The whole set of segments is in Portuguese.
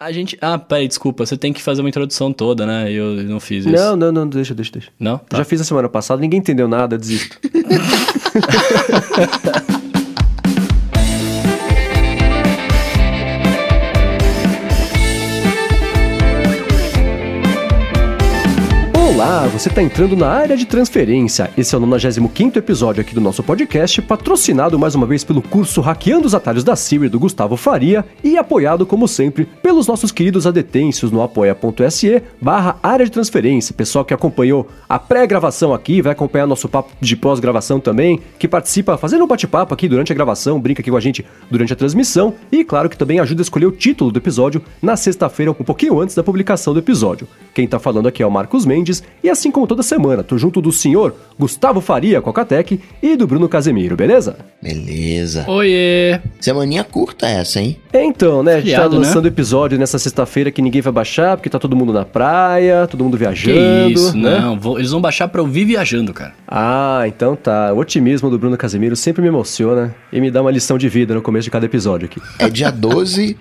A gente. Ah, peraí, desculpa. Você tem que fazer uma introdução toda, né? Eu não fiz isso. Não, não, não, deixa, deixa, deixa. Não? Tá. Já fiz a semana passada, ninguém entendeu nada, eu desisto. você está entrando na área de transferência. Esse é o 95 episódio aqui do nosso podcast, patrocinado mais uma vez pelo curso Hackeando os Atalhos da Siri do Gustavo Faria e apoiado, como sempre, pelos nossos queridos adetêncios no apoia.se barra área de transferência. Pessoal que acompanhou a pré-gravação aqui, vai acompanhar nosso papo de pós-gravação também, que participa fazendo um bate-papo aqui durante a gravação, brinca aqui com a gente durante a transmissão e, claro, que também ajuda a escolher o título do episódio na sexta-feira, um pouquinho antes da publicação do episódio. Quem está falando aqui é o Marcos Mendes e assim como toda semana, tô junto do senhor Gustavo Faria, Cocatec, e do Bruno Casemiro, beleza? Beleza. Oiê! Semaninha curta essa, hein? Então, né, a gente tá Feriado, né? lançando episódio nessa sexta-feira que ninguém vai baixar, porque tá todo mundo na praia, todo mundo viajando, Que isso, né? não. vou- eles vão baixar pra ouvir viajando, cara. Ah, então tá. O otimismo do Bruno Casemiro sempre me emociona e me dá uma lição de vida no começo de cada episódio aqui. É dia 12,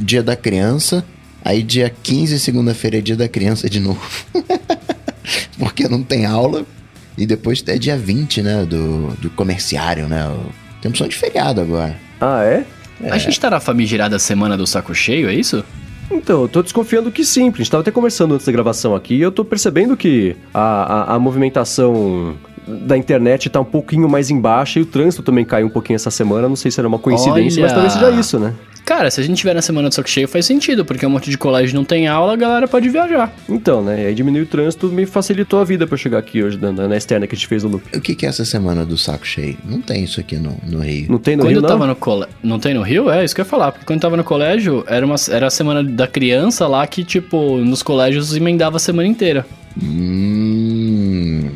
dia da criança. Aí dia 15, segunda-feira, é dia da criança de novo. Porque não tem aula. E depois é dia 20, né? Do, do comerciário, né? o- Tem opção de feriado agora. Ah, é? A gente tá na famigerada semana do saco cheio, é isso? Então, eu tô desconfiando que sim. A gente tava até conversando antes da gravação aqui e eu tô percebendo que a, a, a movimentação da internet tá um pouquinho mais embaixo e o trânsito também caiu um pouquinho essa semana. Não sei se era uma coincidência, mas Olha! talvez seja isso, né? Cara, se a gente tiver na semana do saco cheio faz sentido, porque um monte de colégio não tem aula, a galera pode viajar. Então, né? Aí diminuiu o trânsito, me facilitou a vida pra eu chegar aqui hoje, na, na externa que a gente fez no loop. O que, que é essa semana do saco cheio? Não tem isso aqui no, no Rio. Não tem no quando Rio, eu não? tava no colégio. Não tem no Rio? É, isso que eu ia falar. Porque quando eu tava no colégio, era, uma, era a semana da criança lá que, tipo, nos colégios emendava a semana inteira. Hum.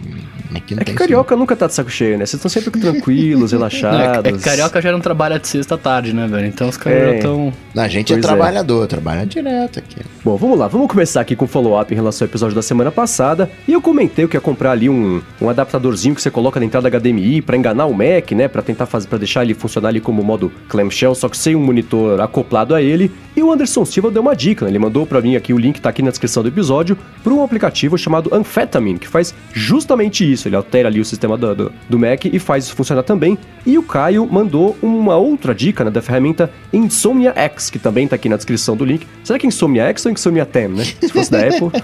Aqui não É tem que carioca nunca tá de saco cheio, né? Vocês estão sempre tranquilos, é, relaxados. é que carioca já não trabalha de sexta à tarde, né, velho? Então os caras É. já estão. isso. A gente é Pois é. trabalhador, trabalha direto aqui. Bom, vamos lá, vamos começar aqui com o follow-up em relação ao episódio da semana passada. E eu comentei que ia comprar ali um, um adaptadorzinho que você coloca na entrada HDMI pra enganar o Mac, né? Pra tentar fazer, para deixar ele funcionar ali como modo clamshell, só que sem um monitor acoplado a ele. E o Anderson Silva deu uma dica, né? Ele mandou pra mim aqui, o link tá aqui na descrição do episódio, para um aplicativo chamado Amphetamine, que faz justamente isso. Ele altera ali o sistema do, do, do Mac e faz isso funcionar também. E o Caio mandou uma outra dica, né? Da ferramenta Insomnia X, que também tá aqui na descrição do link. Será que é Insomnia X ou Insomnia 10, né? Se fosse da Apple.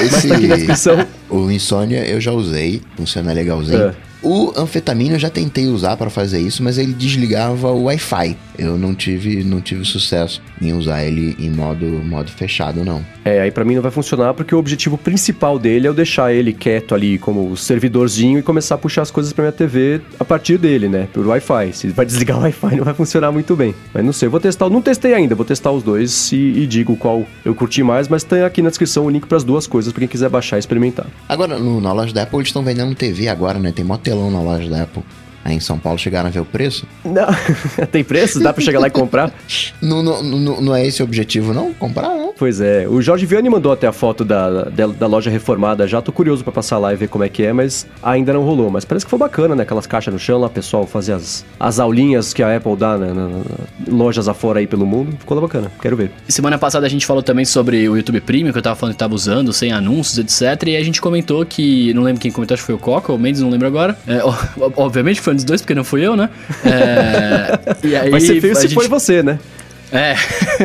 Mas tá aqui na descrição. O Insônia eu já usei, funciona legalzinho. É. O anfetamina eu já tentei usar para fazer isso, mas ele desligava o Wi-Fi. Eu não tive, não tive sucesso em usar ele em modo, modo fechado, não. É, aí pra mim não vai funcionar porque o objetivo principal dele é eu deixar ele quieto ali como servidorzinho e começar a puxar as coisas pra minha TV a partir dele, né? Por Wi-Fi. Se vai desligar o Wi-Fi não vai funcionar muito bem. Mas não sei, eu vou testar. Não testei ainda, vou testar os dois e, e digo qual eu curti mais, mas tem aqui na descrição o link pras duas coisas pra quem quiser baixar e experimentar. Agora, no- na loja da Apple, eles estão vendendo TV agora, né? Tem mó telão na loja da Apple. Aí em São Paulo chegaram a ver o preço. Não, tem preço? Dá pra chegar lá e comprar? Não, não, não, não é esse o objetivo, não? Comprar, não? Pois é, o Jorge Vianney mandou até a foto da, da, da loja reformada já. Tô curioso pra passar lá e ver como é que é, mas ainda não rolou. Mas parece que foi bacana, né? Aquelas caixas no chão lá, o pessoal fazia as, as aulinhas que a Apple dá né, na- na- na- lojas afora aí pelo mundo. Ficou lá bacana, quero ver. Semana passada a gente falou também sobre o YouTube Premium, que eu tava falando que tava usando, sem anúncios, etc. E a gente comentou que. Não lembro quem comentou, acho que foi o Coca ou o Mendes, não lembro agora. É, obviamente foi um dos dois, porque não fui eu, né? É, e aí, Vai ser feio se gente- foi você, né? É.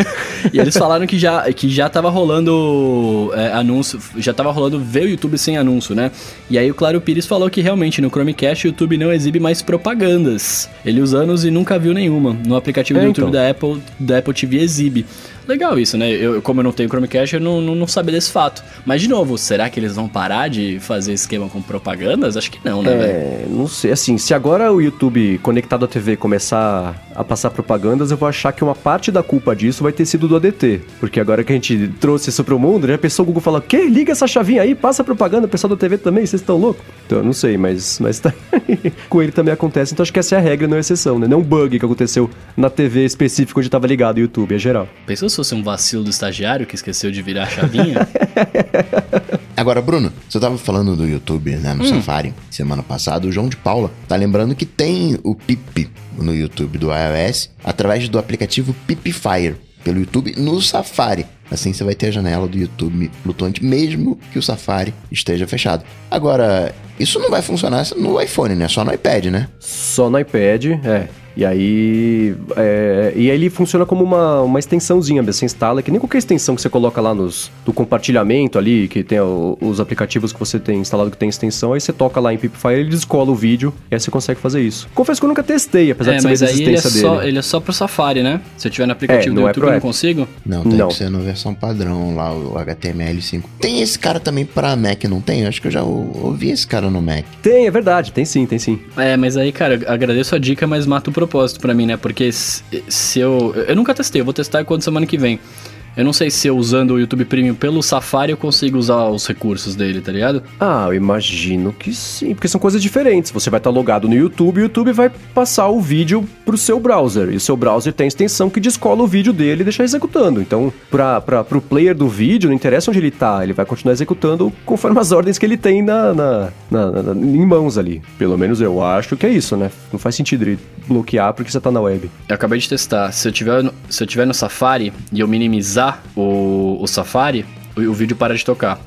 e eles falaram que já, que já tava rolando é, anúncio, já tava rolando ver o YouTube sem anúncio, né? E aí o Claro Pires falou que realmente no Chromecast o YouTube não exibe mais propagandas. Ele usa anos e nunca viu nenhuma. No aplicativo É, do YouTube então. da Apple, da Apple TV exibe. Legal isso, né? Eu, como eu não tenho Chromecast, eu não, não, não sabia desse fato. Mas, de novo, será que eles vão parar de fazer esquema com propagandas? Acho que não, né, velho? É, não sei. Assim, se agora o YouTube conectado à TV começar a passar propagandas, eu vou achar que uma parte da culpa disso vai ter sido do ADT. Porque agora que a gente trouxe isso pro mundo, já pensou o Google falou: que liga essa chavinha aí, passa propaganda, o pessoal da TV também, vocês estão loucos? Então, eu não sei, mas, mas tá... com ele também acontece. Então acho que essa é a regra, não é exceção, né? Não é um bug que aconteceu na TV específica onde tava ligado o YouTube, é geral. Pensou se fosse um vacilo do estagiário que esqueceu de virar a chavinha? Agora, Bruno, você tava falando do YouTube, né, no Safari, semana passada, o João de Paula tá lembrando que tem o Pip no YouTube do iOS através do aplicativo Pipfire. pelo YouTube no Safari. Assim você vai ter a janela do YouTube flutuante, mesmo que o Safari esteja fechado. Agora, isso não vai funcionar no iPhone, né? Só no iPad, né? Só no iPad, é. E aí. É, e aí ele funciona como uma, uma extensãozinha. Você instala, que nem qualquer extensão que você coloca lá nos, do compartilhamento ali, que tem o, os aplicativos que você tem instalado que tem extensão, aí você toca lá em Pipfire, ele descola o vídeo e aí você consegue fazer isso. Confesso que eu nunca testei, apesar É, de saber mas da aí ele é, existência só, dele. ele é só pro Safari, né? Se eu tiver no aplicativo É, do não é YouTube, pro eu não consigo. Não, tem Não. que ser na versão padrão lá, o HTML5. Tem esse cara também pra Mac, não tem? Acho que eu já ou- ouvi esse cara no Mac. Tem, é verdade, tem sim, tem sim. É, mas aí, cara, agradeço a dica, mas mata o propósito pra mim, né? Porque se eu. Eu nunca testei, eu vou testar quando semana que vem. Eu não sei se eu usando o YouTube Premium pelo Safari eu consigo usar os recursos dele, tá ligado? Ah, eu imagino que sim, porque são coisas diferentes. Você vai estar logado no YouTube e o YouTube vai passar o vídeo pro seu browser. E o seu browser tem a extensão que descola o vídeo dele e deixa executando. Então, pra, pra, pro player do vídeo, não interessa onde ele tá, ele vai continuar executando conforme as ordens que ele tem na, na, na- na- em mãos ali. Pelo menos eu acho que é isso, né? Não faz sentido ele bloquear porque você tá na web. Eu acabei de testar. Se eu tiver no, se eu tiver no Safari e eu minimizar o, o Safari, o, o vídeo para de tocar.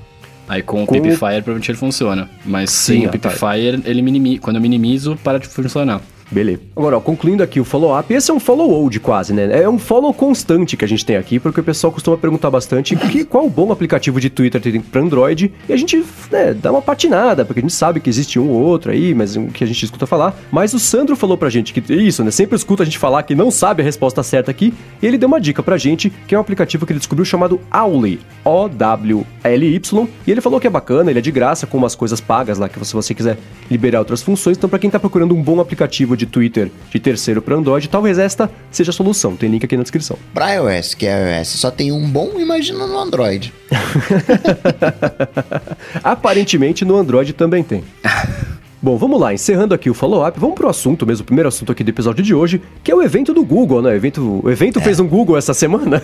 Aí com o Com o- Pipfire provavelmente ele funciona. Mas Sim, sem o ah, tá. Pipfire, ele minimi, quando eu minimizo, para de funcionar. Beleza. Agora, ó, concluindo aqui o follow-up, esse é um follow-old quase, né? É um follow constante que a gente tem aqui, porque o pessoal costuma perguntar bastante que, qual o bom aplicativo de Twitter tem para Android, e a gente né, dá uma patinada, porque a gente sabe que existe um ou outro aí, mas um que a gente escuta falar. Mas o Sandro falou pra gente que isso, né? Sempre escuta a gente falar que não sabe a resposta certa aqui, e ele deu uma dica pra gente, que é um aplicativo que ele descobriu chamado Owly, O-W-L-Y, e ele falou que é bacana, ele é de graça, com umas coisas pagas lá, que se você quiser liberar outras funções. Então, pra quem tá procurando um bom aplicativo de Twitter de terceiro para Android, talvez esta seja a solução. Tem link aqui na descrição. Pra iOS, que é iOS, só tem um bom, imagina no Android. Aparentemente no Android também tem. Bom, vamos lá, encerrando aqui o follow-up, vamos pro assunto mesmo, o primeiro assunto aqui do episódio de hoje, que é o evento do Google, né? O evento, o evento fez um Google essa semana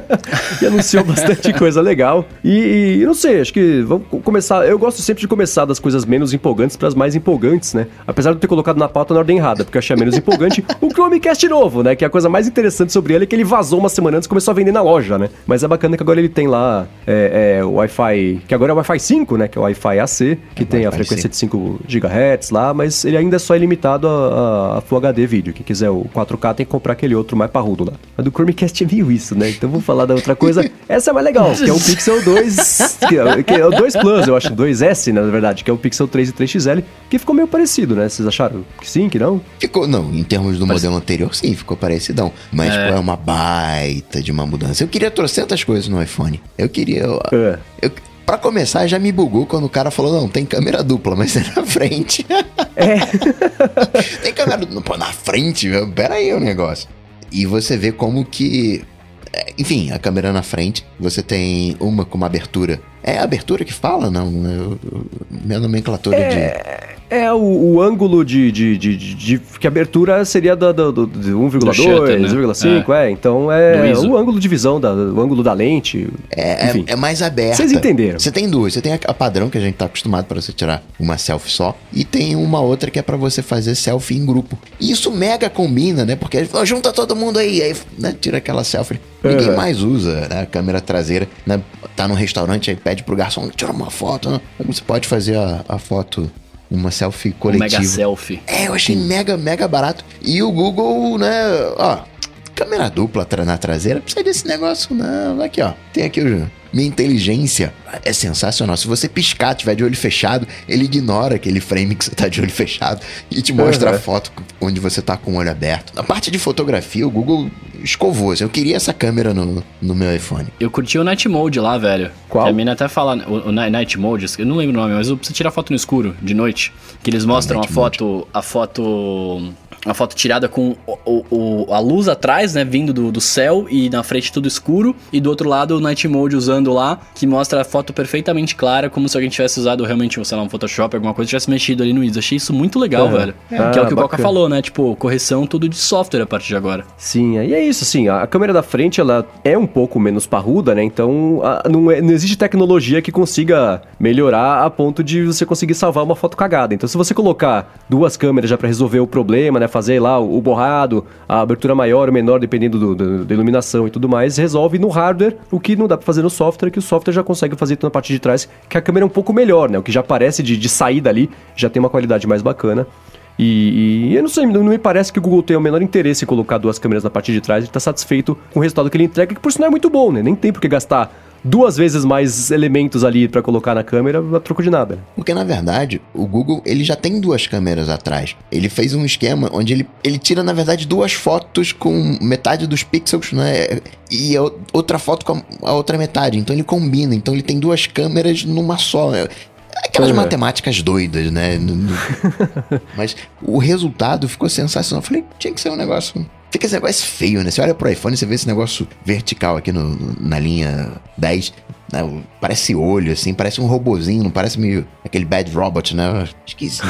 e anunciou bastante coisa legal. E, e não sei, acho que vamos co- começar. Eu gosto sempre de começar das coisas menos empolgantes para as mais empolgantes, né? Apesar de eu ter colocado na pauta na ordem errada, porque eu achei menos empolgante o Chromecast novo, né? Que é a coisa mais interessante sobre ele é que ele vazou uma semana antes e começou a vender na loja, né? Mas é bacana que agora ele tem lá é, é, o Wi-Fi, que agora é o Wi-Fi 5, né? Que é o Wi-Fi AC, que tem a frequência de 5 GHz lá, mas ele ainda é só ilimitado a, a, a Full HD vídeo. Quem quiser o 4K tem que comprar aquele outro mais parrudo lá. Mas do Chromecast é meio isso, né? Então vamos falar da outra coisa. Essa é mais legal, que é o Pixel 2, que é, que é o 2 Plus, eu acho, 2S, na verdade, que é o Pixel 3 e 3XL, que ficou meio parecido, né? Vocês acharam que sim, que não? Ficou, não, em termos do modelo anterior, sim, ficou parecidão. Mas É. pô, é uma baita de uma mudança. Eu queria trocentas coisas no iPhone. Eu queria. Eu, É. eu- pra começar, já me bugou quando o cara falou: não, tem câmera dupla, mas é na frente. É. tem câmera dupla na frente, meu. Pera aí o negócio. E você vê como que. é, Enfim, a câmera na frente, você tem uma com uma abertura. É a abertura que fala? Não, eu- eu- minha nomenclatura de. É o, o ângulo de, de, de, de- de- Que a abertura seria da, do, do, de 1,2, shutter, né? 1,5, é. Então é o ângulo de visão, da, o ângulo da lente. É, Enfim. é, é mais aberta. Vocês entenderam. Você tem duas. Você tem a, a padrão, que a gente tá acostumado para você tirar uma selfie só. E tem uma outra que é para você fazer selfie em grupo. E isso mega combina, né? Porque ele falou, junta todo mundo aí. Aí né, tira aquela selfie. Ninguém Uhum. mais usa né, a câmera traseira. Né? Tá num restaurante, aí pede pro garçom, tira uma foto. Né? Você pode fazer a, a foto, uma selfie Um coletiva. mega selfie. É, eu achei mega, mega barato. E o Google, né, ó, câmera dupla na traseira, precisa desse negócio não. Aqui, ó, tem aqui o... Minha inteligência é sensacional. Se você piscar, tiver de olho fechado, ele ignora aquele frame que você tá de olho fechado e te mostra Uhum. a foto onde você tá com o olho aberto. Na parte de fotografia, o Google escovou. Eu queria essa câmera no, no meu iPhone. Eu curti o Night Mode lá, velho. Qual? A mina até fala, o, o Ni- Night Mode, eu não lembro o nome, mas você tira foto no escuro, de noite. Que eles mostram a Night foto, a foto. A foto tirada com o, o- a luz atrás, né? Vindo do, do céu e na frente tudo escuro. E do outro lado o Night Mode usando lá, que mostra a foto perfeitamente clara, como se alguém tivesse usado realmente, sei lá, um Photoshop, alguma coisa, tivesse mexido ali no ISO. Achei isso muito legal, Uhum. velho. Ah, que é o que o Coca falou, né? Tipo, correção tudo de software a partir de agora. Sim, aí é isso, assim, a câmera da frente, ela é um pouco menos parruda, né, então a- não, é- não existe tecnologia que consiga melhorar a ponto de você conseguir salvar uma foto cagada. Então se você colocar duas câmeras já pra resolver o problema, né, fazer lá o, borrado, a abertura maior ou menor, dependendo do, do, da iluminação e tudo mais, resolve no hardware o que não dá pra fazer no software, que o software já consegue fazer na parte de trás, que a câmera é um pouco melhor, né? O que já aparece de, de saída ali já tem uma qualidade mais bacana. E, e, eu não sei, não me parece que o Google tenha o menor interesse em colocar duas câmeras na parte de trás e tá satisfeito com o resultado que ele entrega, que por sinal é muito bom, né? Nem tem por que gastar duas vezes mais elementos ali para colocar na câmera a troco de nada. Porque na verdade, o Google ele já tem duas câmeras atrás. Ele fez um esquema onde ele, ele tira na verdade duas fotos com metade dos pixels, né? E outra foto com a outra metade. Então ele combina. Então ele tem duas câmeras numa só. Aquelas uhum. matemáticas doidas, né? Mas o resultado ficou sensacional. Eu falei, tinha que ser um negócio. Fica esse negócio feio, né? Você olha pro iPhone e você vê esse negócio vertical aqui no, na linha 10. Né? Parece olho, assim, parece um robozinho, não parece meio aquele bad robot, né? Esquisito.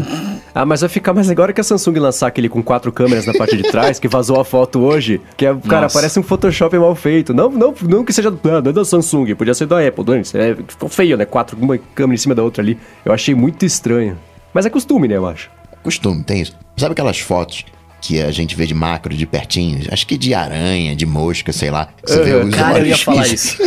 ah, mas vai ficar mais agora que a Samsung lançar aquele com quatro câmeras na parte de trás, que vazou a foto hoje, que é, cara, parece um Photoshop mal feito. Não, não, não que seja não, não é da Samsung, podia ser da Apple, Dani. É, ficou feio, né? Quatro, uma câmera em cima da outra ali. Eu achei muito estranho. Mas é costume, né, eu acho. Costume, tem isso. Sabe aquelas fotos que a gente vê de macro, de pertinho, acho que de aranha, de mosca, sei lá. Você vê os cara, eu ia falar isso.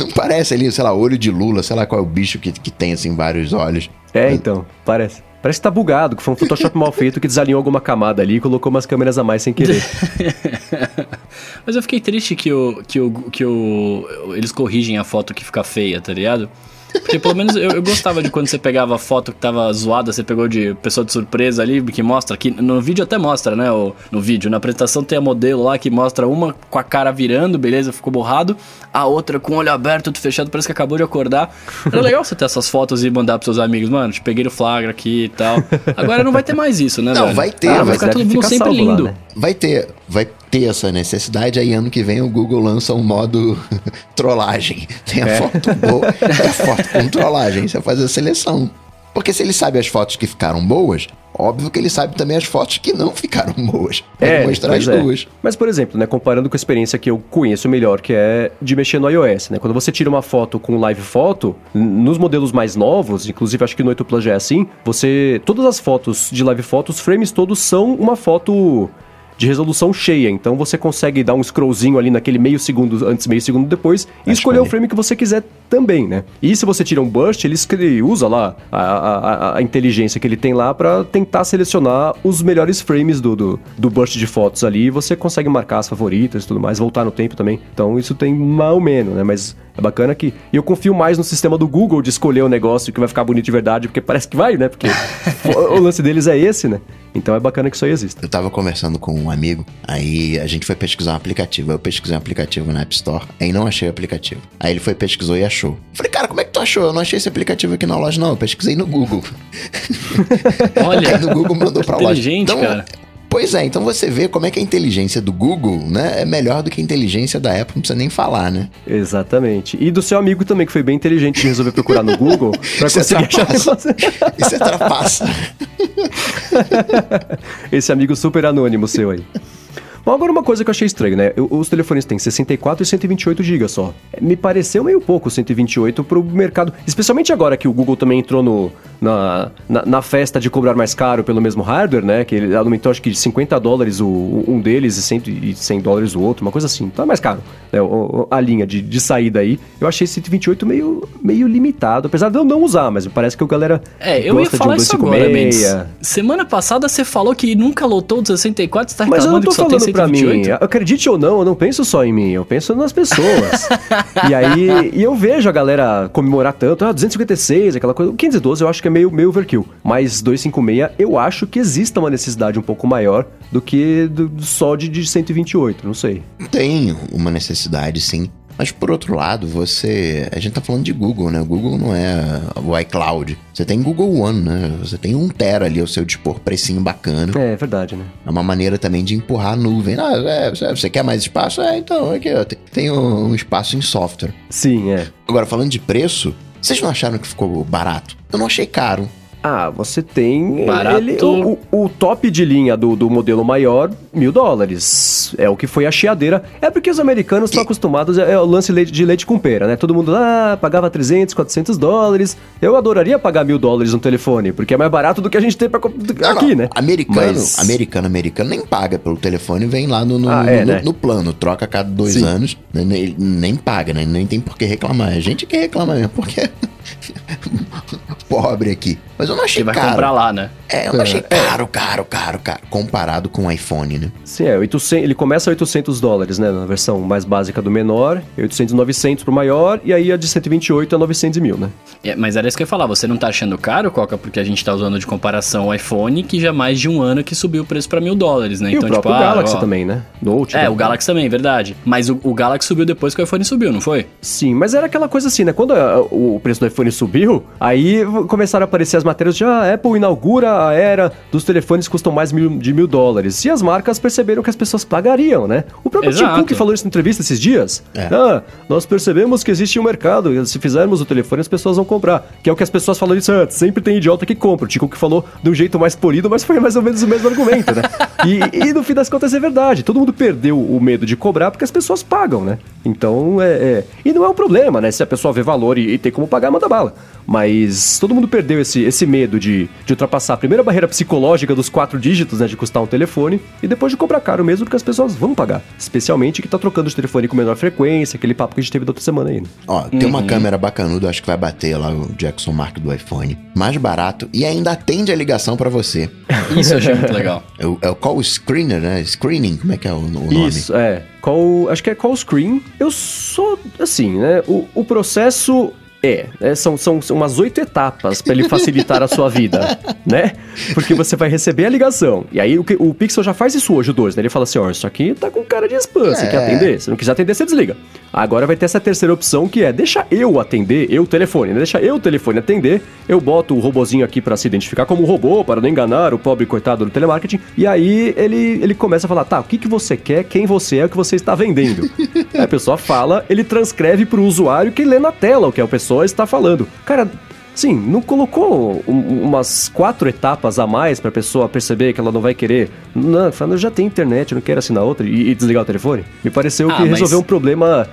Não parece ali, sei lá, olho de lula, sei lá qual é o bicho que, que tem, assim, vários olhos. É, então, parece. Parece que tá bugado, que foi um Photoshop mal feito que desalinhou alguma camada ali e colocou umas câmeras a mais sem querer. Mas eu fiquei triste que, o, que, o, que o, eles corrigem a foto que fica feia, tá ligado? Porque pelo menos eu, eu, gostava de quando você pegava a foto que tava zoada, você pegou de pessoa de surpresa ali, que mostra aqui. No vídeo até mostra, né? O, no vídeo. Na apresentação tem a modelo lá que mostra uma com a cara virando, beleza, ficou borrado. A outra com o olho aberto, tudo fechado, parece que acabou de acordar. Era legal você ter essas fotos e mandar pros seus amigos, mano, te peguei no flagra aqui e tal. Agora não vai ter mais isso, né, Não, velho? vai ter. Ah, vai ficar todo mundo sempre lindo. Lá, né? Vai ter. Vai ter essa necessidade, aí ano que vem o Google lança um modo trollagem. Tem a é. foto boa e a foto com trollagem. Você faz a seleção. Porque se ele sabe as fotos que ficaram boas, óbvio que ele sabe também as fotos que não ficaram boas. Pode é, mostrar as é. duas. Mas, por exemplo, né, comparando com a experiência que eu conheço melhor, que é de mexer no iOS, né? Quando você tira uma foto com live foto, nos modelos mais novos, inclusive acho que no 8 Plus já é assim, você. Todas as fotos de live foto, os frames todos são uma foto de resolução cheia. Então você consegue dar um scrollzinho ali naquele meio segundo antes, meio segundo depois e Acho escolher o frame que você quiser também, né? E se você tira um burst, ele usa lá a, a, a inteligência que ele tem lá para tentar selecionar os melhores frames do, do, do, burst de fotos ali e você consegue marcar as favoritas e tudo mais, voltar no tempo também. Então isso tem mal menos, né? Mas é bacana que. E eu confio mais no sistema do Google de escolher o negócio que vai ficar bonito de verdade, porque parece que vai, né? Porque o lance deles é esse, né? Então é bacana que isso aí exista. Eu tava conversando com um amigo, aí a gente foi pesquisar um aplicativo. Eu pesquisei um aplicativo na App Store, aí não achei o aplicativo. Aí ele foi, pesquisou e achou. falei, cara, como é que tu achou? Eu não achei esse aplicativo aqui na loja, não. Eu pesquisei no Google. Olha. aí no Google mandou pra loja. Então, cara. Pois é, então você vê como é que a inteligência do Google, né, é melhor do que a inteligência da Apple, não precisa nem falar, né? Exatamente. E do seu amigo também, que foi bem inteligente de resolver procurar no Google pra Isso conseguir achar Isso é trapaça. Esse amigo super anônimo seu aí. Bom, agora uma coisa que eu achei estranho, né? Os telefones têm 64 e 128 GB só. É, me pareceu meio pouco 128 pro mercado, especialmente agora que o Google também entrou no, na, na, na festa de cobrar mais caro pelo mesmo hardware, né? Que ele aumentou acho que de 50 dólares o, um deles e 100, e 100 dólares o outro, uma coisa assim. Tá mais caro, né? A linha de, de saída aí. Eu achei 128 meio, meio limitado, apesar de eu não usar, mas me parece que o galera é, eu gosta ia falar um isso agora, Mendes. Semana passada você falou que nunca lotou o 64, você tá reclamando que só tem para mim. Acredite ou não, eu não penso só em mim, eu penso nas pessoas. e aí, e eu vejo a galera comemorar tanto, ah, 256, aquela coisa. 512 eu acho que é meio, meio overkill. Mas 256 eu acho que exista uma necessidade um pouco maior do que do, só de, de 128, não sei. Tem uma necessidade, sim. Mas por outro lado, você. A gente tá falando de Google, né? O Google não é o iCloud. Você tem Google One, né? Você tem um Tera ali ao seu dispor, precinho bacana. É, é verdade, né? É uma maneira também de empurrar a nuvem. Ah, é, você quer mais espaço? É, então, aqui, ó, tem um espaço em software. Sim, é. Agora, falando de preço, vocês não acharam que ficou barato? Eu não achei caro. Ah, você tem. Barato. Ele, o, o- top de linha do, do modelo maior, mil dólares. É o que foi a chiadeira. É porque os americanos estão acostumados. É, é o lance de leite com pera, né? Todo mundo ah, pagava 300, 400 dólares. Eu adoraria pagar mil dólares no telefone, porque é mais barato do que a gente tem pra, Não, aqui, não. né? Americano, Mas- americano, americano nem paga pelo telefone, vem lá no, no, Ah, é, no- né? no plano, troca a cada dois Sim. anos, né, nem, nem paga, né? Nem tem por que reclamar. É a gente que reclama mesmo, porque pobre aqui. Mas eu não achei Ele vai caro. comprar lá, né? É, eu não achei caro, caro, caro, caro, comparado com o iPhone, né? Sim, é, 800, ele começa a 800 dólares, né? Na versão mais básica do menor, 800, 900 pro maior, e aí a de 128 é 900 e mil, né? É, mas era isso que eu ia falar, você não tá achando caro, Coca, porque a gente tá usando de comparação o iPhone, que já há mais de um ano que subiu o preço pra mil dólares, né? e o próprio ah, Galaxy ó, também, né? Note. É, né? o Galaxy também, verdade. Mas o, o Galaxy subiu depois que o iPhone subiu, não foi? Sim, mas era aquela coisa assim, né? Quando a- o preço do iPhone subiu, aí começaram a aparecer as matérias ah, a Apple inaugura a era dos telefones que custam mais de mil dólares. E as marcas perceberam que as pessoas pagariam, né? O próprio Tim Exato. Cook falou isso na entrevista esses dias. É. Ah, nós percebemos que existe um mercado, e se fizermos o telefone as pessoas vão comprar. Que é o que as pessoas falam isso, ah, sempre tem idiota que compra. O Tim Cook falou de um jeito mais polido, mas foi mais ou menos o mesmo argumento, né? E, e no fim das contas é verdade. Todo mundo perdeu o medo de cobrar porque as pessoas pagam, né? Então é. é- E não é um problema, né? Se a pessoa vê valor e, e tem como pagar, manda bala. Mas todo mundo perdeu esse, esse medo de, de ultrapassar a primeira barreira psicológica dos quatro dígitos, né? De custar um telefone. E depois de cobrar caro mesmo, porque as pessoas vão pagar. Especialmente que tá trocando de telefone com menor frequência, aquele papo que a gente teve da outra semana aí. né? Ó, tem uma câmera bacanuda, acho que vai bater lá o Jackson Mark do iPhone. Mais barato e ainda atende a ligação pra você. Isso eu achei muito legal. É o, é o call screener, né? Screening, como é que é o, o nome? Isso, é. Call, acho que é call screen. Eu sou, assim, né? O, o processo é, né, são, são, são umas oito etapas para ele facilitar a sua vida, né? Porque você vai receber a ligação. E aí o, o Pixel já faz isso hoje, o 2, né? Ele fala assim, ó, isso aqui tá com cara de spam, você É. quer atender? Se não quiser atender, você desliga. Agora vai ter essa terceira opção que é, deixa eu atender, eu telefone, né? Deixa eu telefone atender, eu boto o robozinho aqui para se identificar como robô, para não enganar o pobre coitado do telemarketing, e aí ele, ele começa a falar, tá, o que, que você quer, quem você é, o que você está vendendo. aí a pessoa fala, ele transcreve pro usuário que lê na tela o que a pessoa está falando. Cara, Sim, não colocou um- umas quatro etapas a mais pra pessoa perceber que ela não vai querer. Não, falando, eu já tenho internet, eu não quero assinar outra e, e desligar o telefone. Me pareceu Ah, que mas- resolveu um problema.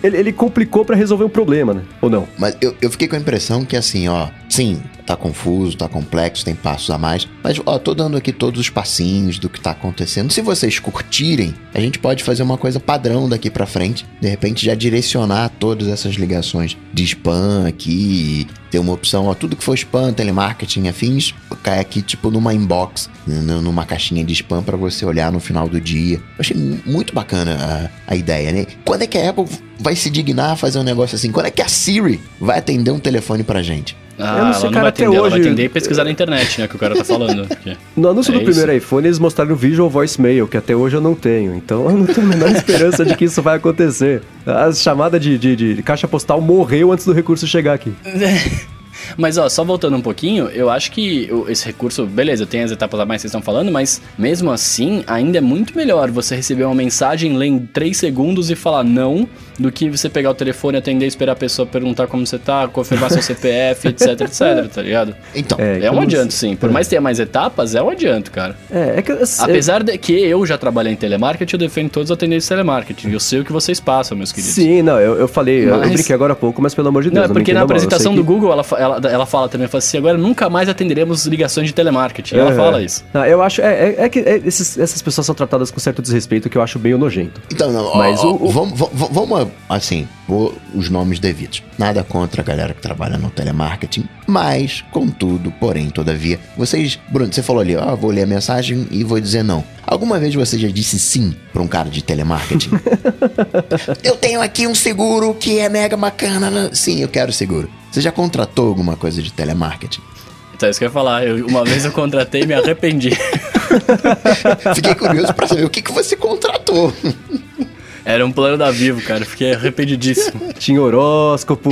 Ele, ele complicou pra resolver um problema, né? Ou não? Mas eu, eu fiquei com a impressão que assim, ó, sim, tá confuso, tá complexo, tem passos a mais, mas ó, tô dando aqui todos os passinhos do que tá acontecendo. Se vocês curtirem, a gente pode fazer uma coisa padrão daqui pra frente, de repente já direcionar todas essas ligações de spam aqui, ter uma opção, ó, tudo que for spam, telemarketing, afins, cai aqui tipo numa inbox, numa caixinha de spam pra você olhar no final do dia. Eu achei mu- muito bacana a, a ideia, né? Quando é que a Apple vai se dignar a fazer um negócio assim? Quando é que a Siri vai atender um telefone pra gente? Ah, Eu não sei, ela não cara, vai até atender, ela vai hoje- atender e pesquisar na internet, né? Que o cara tá falando. No anúncio É do primeiro iPhone, eles mostraram o Visual Voicemail, que até hoje eu não tenho. Então eu não tenho a menor esperança de que isso vai acontecer. A chamada de, de- de caixa postal morreu antes do recurso chegar aqui. Mas ó, só voltando um pouquinho, eu acho que esse recurso, beleza, tem as etapas a mais que vocês estão falando, mas mesmo assim, ainda é muito melhor você receber uma mensagem, ler em 3 segundos e falar não, do que você pegar o telefone, atender, esperar a pessoa perguntar como você tá, confirmar seu CPF, etc, etc, tá ligado? Então, É, É um como- adianto, sim. Por mais que tenha mais etapas, é um adianto, cara. É, é que. Apesar de que eu já trabalhei em telemarketing, eu defendo todos os atendentes de telemarketing. Eu sei o que vocês passam, meus queridos. Sim, não, eu, eu falei, eu- eu Mas- brinquei agora há pouco, mas pelo amor de Deus. Não, é porque na mal, eu apresentação sei do que- Google ela, ela, ela fala também, ela fala assim, agora nunca mais atenderemos ligações de telemarketing. Ela Aham. fala isso. Não, eu acho. É, é- é que é, esses- essas pessoas são tratadas com certo desrespeito que eu acho meio nojento. Então, não, Mas ó, o- o- vamos, vamos, assim, pôr os nomes devidos. Nada contra a galera que trabalha no telemarketing, mas, contudo, porém, todavia, vocês, Bruno, você falou ali, ó, vou ler a mensagem e vou dizer não. Alguma vez você já disse sim pra um cara de telemarketing? eu tenho aqui um seguro que é mega bacana. né? Sim, eu quero seguro. Você já contratou alguma coisa de telemarketing? Então é isso que eu ia falar. Eu- uma vez eu contratei e me arrependi. Fiquei curioso pra saber o que, que você contratou. Era um plano da Vivo, cara. Fiquei arrependidíssimo. Tinha horóscopo,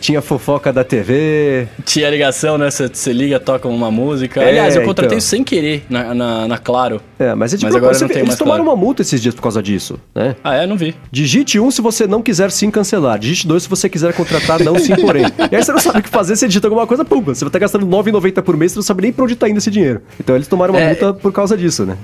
tinha fofoca da TV. Tinha ligação, né? Você liga, toca uma música. É, Aliás, eu contratei então. sem querer na, na, na Claro. É, mas, é tipo, Mas agora você não tem eles mais tomaram claro. uma multa esses dias por causa disso, né? Ah, é? Não vi. Digite 1 se você não quiser sim cancelar. Digite 2 se você quiser contratar não sim porém. E aí você não sabe o que fazer, você digita alguma coisa, pum, você vai estar gastando R$ 9,90 por mês, você não sabe nem pra onde tá indo esse dinheiro. Então eles tomaram uma É. multa por causa disso, né?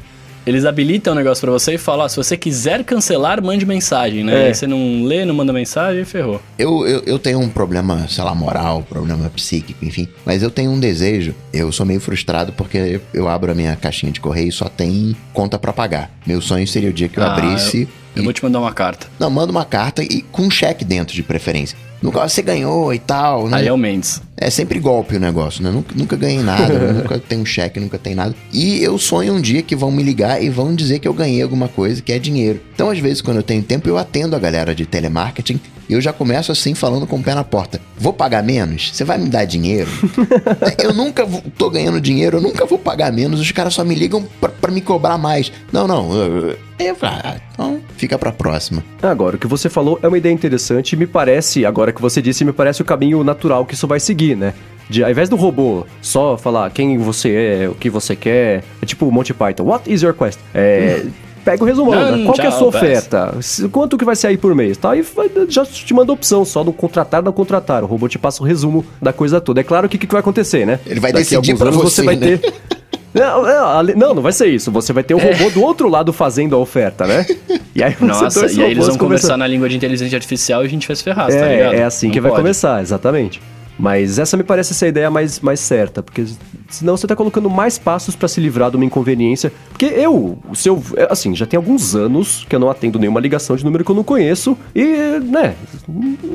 Eles habilitam o negócio pra você e falam, ó, se você quiser cancelar, mande mensagem, né? É. Aí você não lê, não manda mensagem e ferrou. Eu, eu, eu tenho um problema, sei lá, moral, problema psíquico, enfim. Mas eu tenho um desejo. Eu sou meio frustrado porque eu, eu abro a minha caixinha de correio e só tem conta pra pagar. Meu sonho seria o dia que eu Ah, abrisse. Eu e- vou te mandar uma carta. Não, manda uma carta e com um cheque dentro de preferência. No qual você ganhou e tal, né? Aí é o Mendes. É sempre golpe o negócio, né? Nunca, nunca ganhei nada, nunca tem um cheque, nunca tem nada. E eu sonho um dia que vão me ligar e vão dizer que eu ganhei alguma coisa, que é dinheiro. Então, às vezes, quando eu tenho tempo, eu atendo a galera de telemarketing eu já começo assim, falando com o pé na porta. Vou pagar menos? Você vai me dar dinheiro? eu nunca vou, tô ganhando dinheiro, eu nunca vou pagar menos. Os caras só me ligam pra, pra me cobrar mais. Não, não. eu- eu ah, então fica pra próxima. Agora, o que você falou é uma ideia interessante e me parece, agora que você disse, me parece o caminho natural que isso vai seguir, né? De, ao invés do robô só falar quem você é, o que você quer, é tipo o Monty Python, what is your quest? É, pega o resumão, Não, né? qual que é a sua oferta? Se- Quanto que vai sair por mês? Tá? E vai- já te manda opção, só no contratar, não contratar. O robô te passa o resumo da coisa toda. É claro que o que, que vai acontecer, né? Ele vai Daqui decidir alguns pra anos você, vai né? ter... Não, não, ali- não, não vai ser isso. Você vai ter o robô do outro lado fazendo a oferta, né? E aí você Nossa, e aí eles vão conversar na língua de inteligência artificial e a gente vai se ferrar, tá ligado? É, é assim Não que vai pode. começar, exatamente. Mas essa me parece ser a ideia mais, mais certa, porque senão você tá colocando mais passos pra se livrar de uma inconveniência. Porque eu, o seu, é, assim, já tem alguns anos que eu não atendo nenhuma ligação de número que eu não conheço e, né,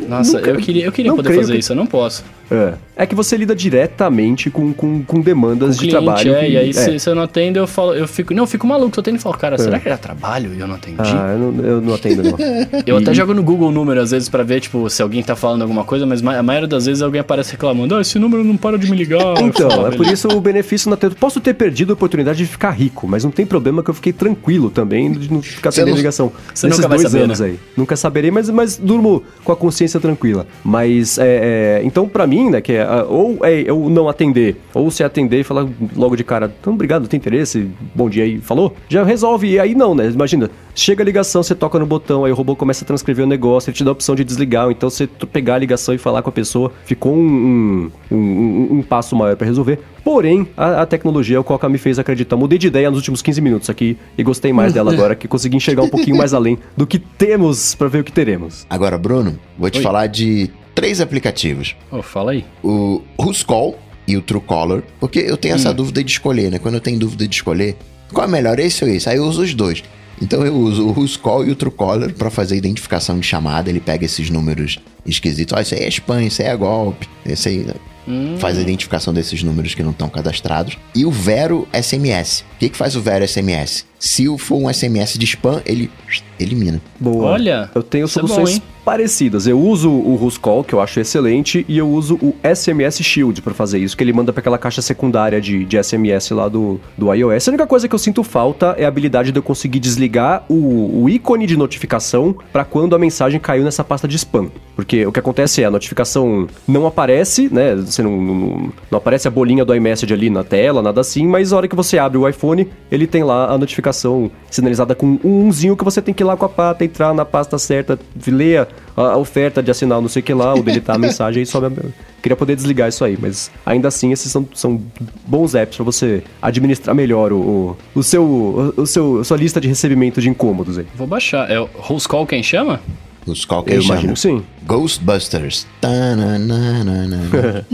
Nossa, Nunca- eu queria, eu queria poder fazer que- isso, eu não posso. é. É que você lida diretamente com, com, com demandas O de cliente, trabalho. é, que- e aí é. se, se eu não atendo, eu falo, eu fico, não, eu fico maluco, eu atendo e falo, cara, será que era trabalho e eu não atendi? Ah, eu não, eu não atendo, não. eu e- até jogo no Google o número às vezes pra ver, tipo, se alguém tá falando alguma coisa, mas ma- a maioria das vezes alguém aparece reclamando, ah, esse número não para de me ligar. Então, falo, é por isso o benefício na. Posso ter perdido a oportunidade de ficar rico, mas não tem problema que eu fiquei tranquilo também de não ficar não- ligação. você nesses nunca dois saber, anos né? aí. Nunca saberei, mas, mas durmo com a consciência tranquila. Mas, é, é, então, pra mim, né, que é, ou é eu não atender, ou se atender e falar logo de cara, então, obrigado, tem interesse, bom dia aí, falou? Já resolve, e aí não, né? Imagina, chega a ligação, você toca no botão, aí o robô começa a transcrever o negócio, ele te dá a opção de desligar, ou então você pegar a ligação e falar com a pessoa, ficou um, um, um- um passo maior pra resolver. Porém, a, a tecnologia é o Coca me fez acreditar. Mudei de ideia nos últimos 15 minutos aqui e gostei mais dela agora, que consegui enxergar um pouquinho mais além do que temos pra ver o que teremos. Agora, Bruno, vou te Oi. falar de três aplicativos. Ô, fala aí. o Who's Call e o Truecaller, porque eu tenho Hum. essa dúvida de escolher, né? Quando eu tenho dúvida de escolher, qual é melhor, esse ou esse? Aí eu uso os dois. Então eu uso o Who's Call e o Truecaller para fazer identificação de chamada, ele pega esses números esquisitos, ó, isso aí é spam, isso aí é golpe, esse aí Hum. faz a identificação desses números que não estão cadastrados. E o Vero SMS. O que, que faz o Vero SMS? Se for um SMS de spam, ele elimina. Boa. Olha, eu tenho é bom, soluções hein? parecidas. Eu uso o Ruscall, que eu acho excelente, e eu uso o SMS Shield pra fazer isso, que ele manda pra aquela caixa secundária de, de SMS lá do, do iOS. A única coisa que eu sinto falta é a habilidade de eu conseguir desligar o, o ícone de notificação pra quando a mensagem caiu nessa pasta de spam. Porque o que acontece é a notificação não aparece, né? Você não, não, não aparece a bolinha do iMessage ali na tela, nada assim, mas a hora que você abre o iPhone, ele tem lá a notificação sinalizada com um umzinho que você tem que ir lá com a pata, entrar na pasta certa, ler a, a oferta de assinar não sei o que lá, ou deletar a mensagem e sobe. Queria poder desligar isso aí, mas ainda assim esses são, são bons apps pra você administrar melhor o, o, o seu, o, o seu, sua lista de recebimento de incômodos aí. Vou baixar. É o Who's Call quem chama? Os Call que Eu chama. imagino que sim. Ghostbusters. Tananana.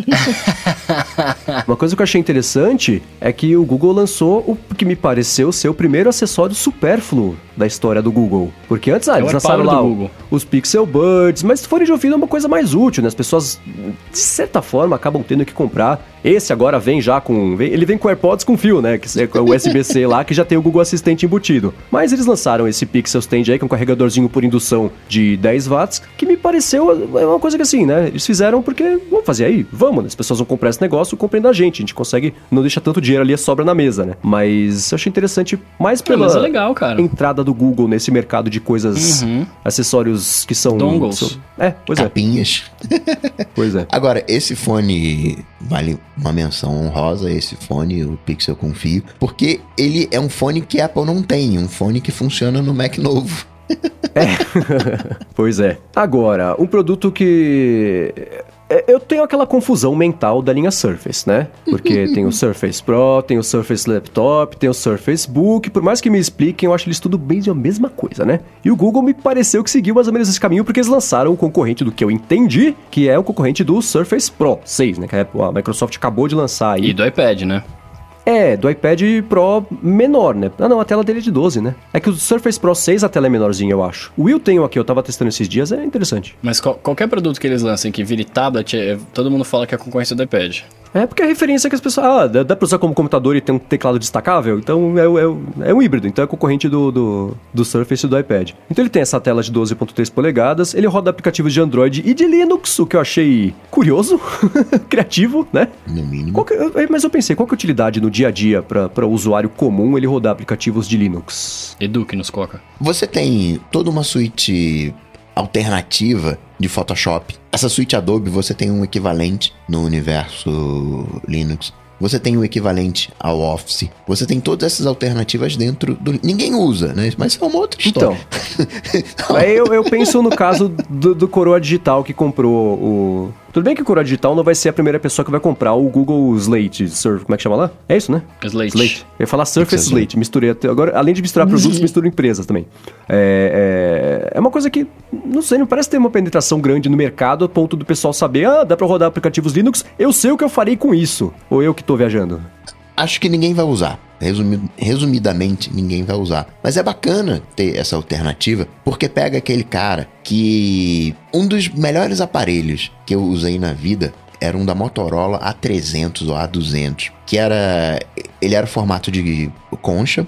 Uma coisa que eu achei interessante é que o Google lançou o que me pareceu ser o primeiro acessório supérfluo da história do Google. Porque antes, ah, É eles lançaram lá o- os Pixel Buds, mas se forem de ouvido é uma coisa mais útil, né? As pessoas, de certa forma, acabam tendo que comprar. Esse agora vem já com... ele vem com AirPods com fio, né? Que é o USB-C lá, que já tem o Google Assistente embutido. Mas eles lançaram esse Pixel Stand aí, com um carregadorzinho por indução de 10 watts, que me pareceu é uma coisa que assim, né? Eles fizeram porque vamos fazer aí, vamos, né? As pessoas vão comprar esse negócio, comprem da gente. A gente consegue não deixar tanto dinheiro ali, sobra na mesa, né? Mas eu achei interessante mais pela mas é legal, cara. Entrada do Google nesse mercado de coisas, Uhum. acessórios que são. Dongles. são- é, pois é, Capinhas. pois é. Agora, esse fone vale uma menção honrosa, esse fone, o Pixel Confio, porque ele é um fone que a Apple não tem, um fone que funciona no Mac novo. Pois é. Agora, um produto que. É, Eu tenho aquela confusão mental da linha Surface, né? Porque tem o Surface Pro, tem o Surface Laptop, tem o Surface Book. Por mais que me expliquem, eu acho eles tudo bem de a mesma coisa, né? E o Google me pareceu que seguiu mais ou menos esse caminho porque eles lançaram o concorrente do que eu entendi, que é o concorrente do Surface Pro 6, né? Que a Microsoft acabou de lançar aí. E do iPad, né? É, do iPad Pro menor, né? Ah, não, a tela dele é de 12, né? É que o Surface Pro 6 a tela é menorzinha, eu acho. O Will tem aqui, eu tava testando esses dias, é interessante. Mas qual- qualquer produto que eles lancem que vire tablet, é- todo mundo fala que é concorrência do iPad. É porque a referência é que as pessoas. Ah, dá, dá pra usar como computador e tem um teclado destacável? Então é, é, é um híbrido, então é concorrente do, do, do Surface e do iPad. Então ele tem essa tela de 12,3 polegadas, ele roda aplicativos de Android e de Linux, o que eu achei curioso, criativo, né? No mínimo. Qual que- é, mas eu pensei, qual que é a utilidade no dia a dia para o usuário comum ele rodar aplicativos de Linux? Eduque-nos, Coca. Você tem toda uma suíte alternativa de Photoshop. Essa suíte Adobe você tem um equivalente no universo Linux. Você tem o equivalente ao Office. Você tem todas essas alternativas dentro do. Ninguém usa, né? Mas é uma outra Então, história. aí eu, eu penso no caso do, do Coroa Digital que comprou o. Tudo bem que o Coroa Digital não vai ser a primeira pessoa que vai comprar o Google Slate, Surf, como é que chama lá? É isso, né? Slate. Slate. Eu ia falar Surface Slate, misturei até. Agora, além de misturar produtos, misturo empresas também. É, é, é uma coisa que, não sei, não parece ter uma penetração grande no mercado a ponto do pessoal saber, ah, dá pra rodar aplicativos Linux, eu sei o que eu farei com isso. Ou eu que tô viajando. Acho que ninguém vai usar. Resumi- resumidamente, ninguém vai usar. Mas é bacana ter essa alternativa, porque pega aquele cara que. Um dos melhores aparelhos que eu usei na vida era um da Motorola A300 ou A200, que era. Ele era formato de concha.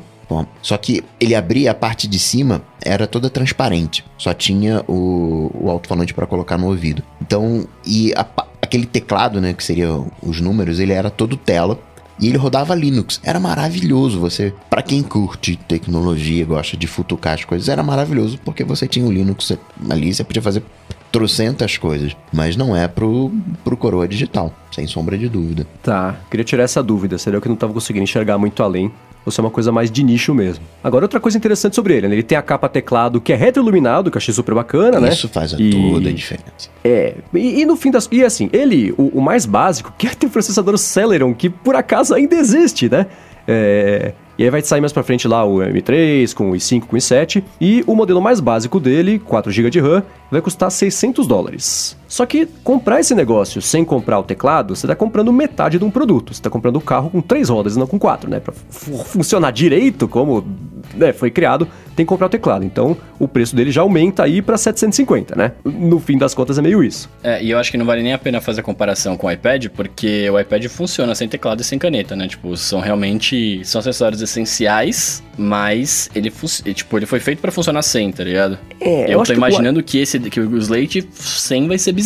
Só que ele abria a parte de cima, era toda transparente. Só tinha o, o alto-falante para colocar no ouvido. Então, e a aquele teclado, né, que seria os números, ele era todo tela. E ele rodava Linux. Era maravilhoso. Você, para quem curte tecnologia, gosta de futucar as coisas, era maravilhoso porque você tinha o Linux ali, você podia fazer trocentas coisas. Mas não é pro, pro coroa digital, sem sombra de dúvida. Tá, queria tirar essa dúvida. Seria eu que não tava conseguindo enxergar muito além. Ou se é uma coisa mais de nicho mesmo. Agora, outra coisa interessante sobre ele, né? Ele tem a capa teclado que é retroiluminado, que eu achei super bacana, né? Isso faz a E- toda a diferença. É, e, e no fim das... E assim, ele, o, o mais básico, que é ter o processador Celeron, que por acaso ainda existe, né? É... E aí vai sair mais pra frente lá o M3 com o i5 com o i7 e o modelo mais básico dele, 4 GB de RAM, vai custar 600 dólares. Só que comprar esse negócio sem comprar o teclado, você tá comprando metade de um produto. Você tá comprando o carro com três rodas e não com quatro, né? Pra fu- funcionar direito, como né, foi criado, tem que comprar o teclado. Então, o preço dele já aumenta aí pra 750, né? No fim das contas é meio isso. É, e eu acho que não vale nem a pena fazer a comparação com o iPad, porque o iPad funciona sem teclado e sem caneta, né? Tipo, são realmente são acessórios essenciais, mas ele, tipo, ele foi feito pra funcionar sem, tá ligado? É, eu acho tô que o- imaginando que esse que o Slate sem vai ser bizarro.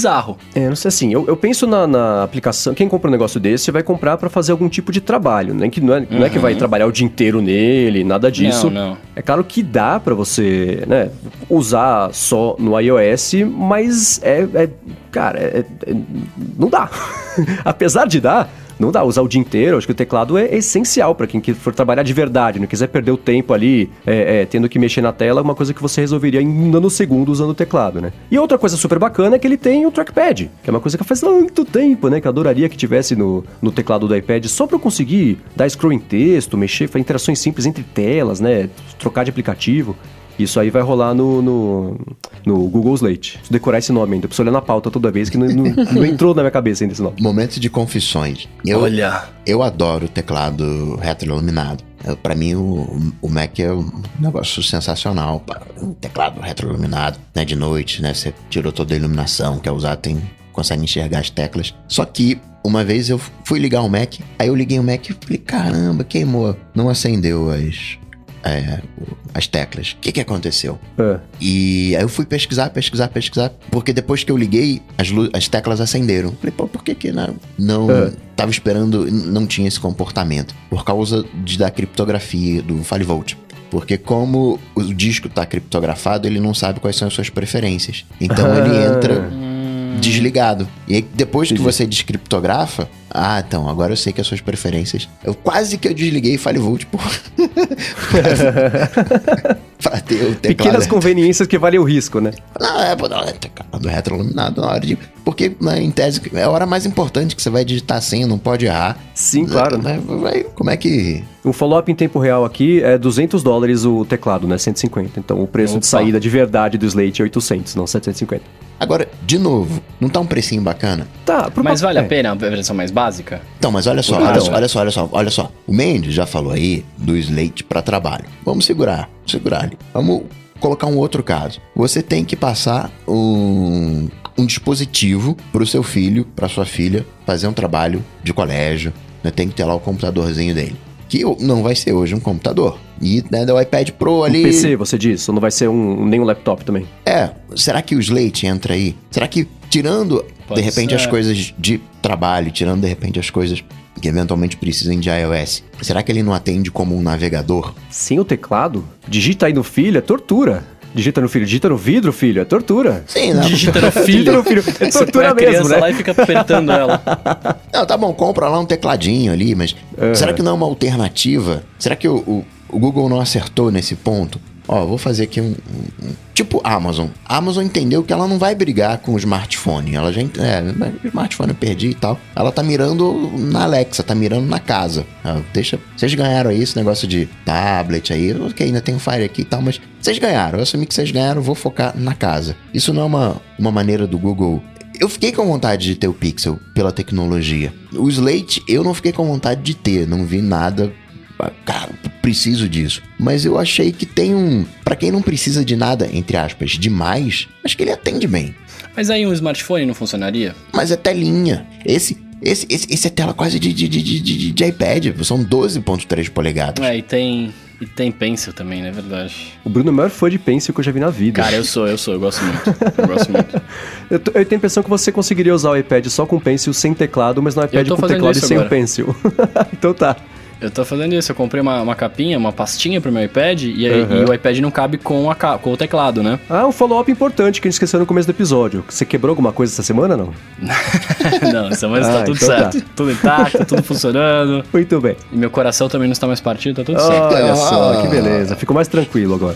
É, não sei assim, eu, eu penso na, na aplicação, quem compra um negócio desse vai comprar pra fazer algum tipo de trabalho, né? Que não é, não é que vai trabalhar o dia inteiro nele, nada disso. Uhum. Não, não. É claro que dá pra você, né, usar só no iOS, mas é, é- cara, é- é- não dá. Apesar de dar, não dá. Usar o dia inteiro, acho que o teclado é essencial pra quem que for trabalhar de verdade, não quiser perder o tempo ali é, é, tendo que mexer na tela, uma coisa que você resolveria em nanosegundo usando o teclado, né? E outra coisa super bacana é que ele tem o trackpad, que é uma coisa que faz tanto tempo, né, que eu adoraria que tivesse no, no teclado do iPad, só pra eu conseguir dar scroll em texto, mexer, fazer interações simples entre telas, né, trocar de aplicativo. Isso aí vai rolar no, no, no Google Slate. Preciso decorar esse nome ainda. Preciso olhar na pauta toda vez, que não, não- não entrou na minha cabeça ainda esse nome. Momento de confissões. Eu, Olha, eu adoro o teclado retroiluminado. Pra mim, o, o Mac é um negócio sensacional. Um teclado retroiluminado, né? De noite, né? Você tirou toda a iluminação, quer usar, tem, consegue enxergar as teclas. Só que uma vez eu fui ligar o Mac, aí eu liguei o Mac e falei, caramba, queimou. Não acendeu as, é, as teclas. O que, que aconteceu? É. E aí eu fui pesquisar, pesquisar, pesquisar, porque depois que eu liguei, as, as teclas acenderam. Falei, pô, por que que não, não É. tava esperando, não tinha esse comportamento? Por causa de, da criptografia do FileVolt. Porque como o disco tá criptografado, ele não sabe quais são as suas preferências. Então ele entra desligado. E aí, depois que você descriptografa, ah, então, agora eu sei que as suas preferências. Eu quase que eu desliguei FileVolt por. pra ter o teclado. Pequenas conveniências que valem o risco, né? Não, é, pô, não, é teclado retroiluminado na hora de. Porque, né, em tese, é a hora mais importante que você vai digitar a senha, não pode errar. Sim, claro. Né, vai- como é que. Um follow-up em tempo real aqui é 200 dólares o teclado, né? 150. Então o preço Opa. de saída de verdade do Slate é 800, não 750. Agora, de novo, não tá um precinho bacana? Tá, pro Mas vale é. a pena a versão mais básica? Então, mas olha só, Então. olha só, olha só, olha só, olha só. O Mendes já falou aí do Slate para trabalho. Vamos segurar, segurar ali. Vamos colocar um outro caso. Você tem que passar um, um dispositivo pro seu filho, pra sua filha, fazer um trabalho de colégio. Né? Tem que ter lá o computadorzinho dele. Que não vai ser hoje um computador. E né, o iPad Pro ali. Um PC, você diz? Ou não vai ser um, nem um laptop também? É, será que o Slate entra aí? Será que tirando Pode de repente ser. as coisas de trabalho, tirando de repente as coisas que eventualmente precisem de iOS, será que ele não atende como um navegador? Sem o teclado? Digita aí no filho, é tortura. Digita no filho, digita no vidro, filho, é tortura. Sim, não. Digita no Digita filho. no filho, é Você põe tortura a mesmo, criança né? lá e fica apertando ela. Não, tá bom, compra lá um tecladinho ali, mas É. será que não é uma alternativa? Será que o, o- o Google não acertou nesse ponto? Ó, vou fazer aqui um, um- Tipo Amazon. A Amazon entendeu que ela não vai brigar com o smartphone. Ela já. É, smartphone eu perdi e tal. Ela tá mirando na Alexa, tá mirando na casa. Deixa. Vocês ganharam aí esse negócio de tablet aí. Ok, ainda tem o Fire aqui e tal, mas vocês ganharam. Eu assumi que vocês ganharam, vou focar na casa. Isso não é uma, uma maneira do Google eu fiquei com vontade de ter o Pixel pela tecnologia. O Slate, eu não fiquei com vontade de ter, não vi nada. Cara, preciso disso. Mas eu achei que tem um. Pra quem não precisa de nada, entre aspas, demais, acho que ele atende bem. Mas aí um smartphone não funcionaria? Mas é telinha. Esse. Esse, esse, esse é tela quase de, de, de, de, de- iPad, são 12.3 polegadas. É, e tem. E tem pencil também, não é verdade? O Bruno é o maior fã de pencil que eu já vi na vida. Cara, eu sou, eu sou, eu gosto muito. Eu gosto muito. Eu, tô- eu tenho a impressão que você conseguiria usar o iPad só com pencil sem teclado, mas no iPad com teclado e sem o pencil. então tá. Eu tô fazendo isso, eu comprei uma, uma capinha, uma pastinha pro meu iPad e, aí- Uhum. e o iPad não cabe com, a, com o teclado, né? Ah, um follow-up importante que a gente esqueceu no começo do episódio. Você quebrou alguma coisa essa semana, não? não, essa mas Ah, tá tudo então tá. certo. Tudo intacto, tudo funcionando. Muito bem. E meu coração também não está mais partido, tá tudo certo. Olha só, Ah. que beleza. Fico mais tranquilo agora.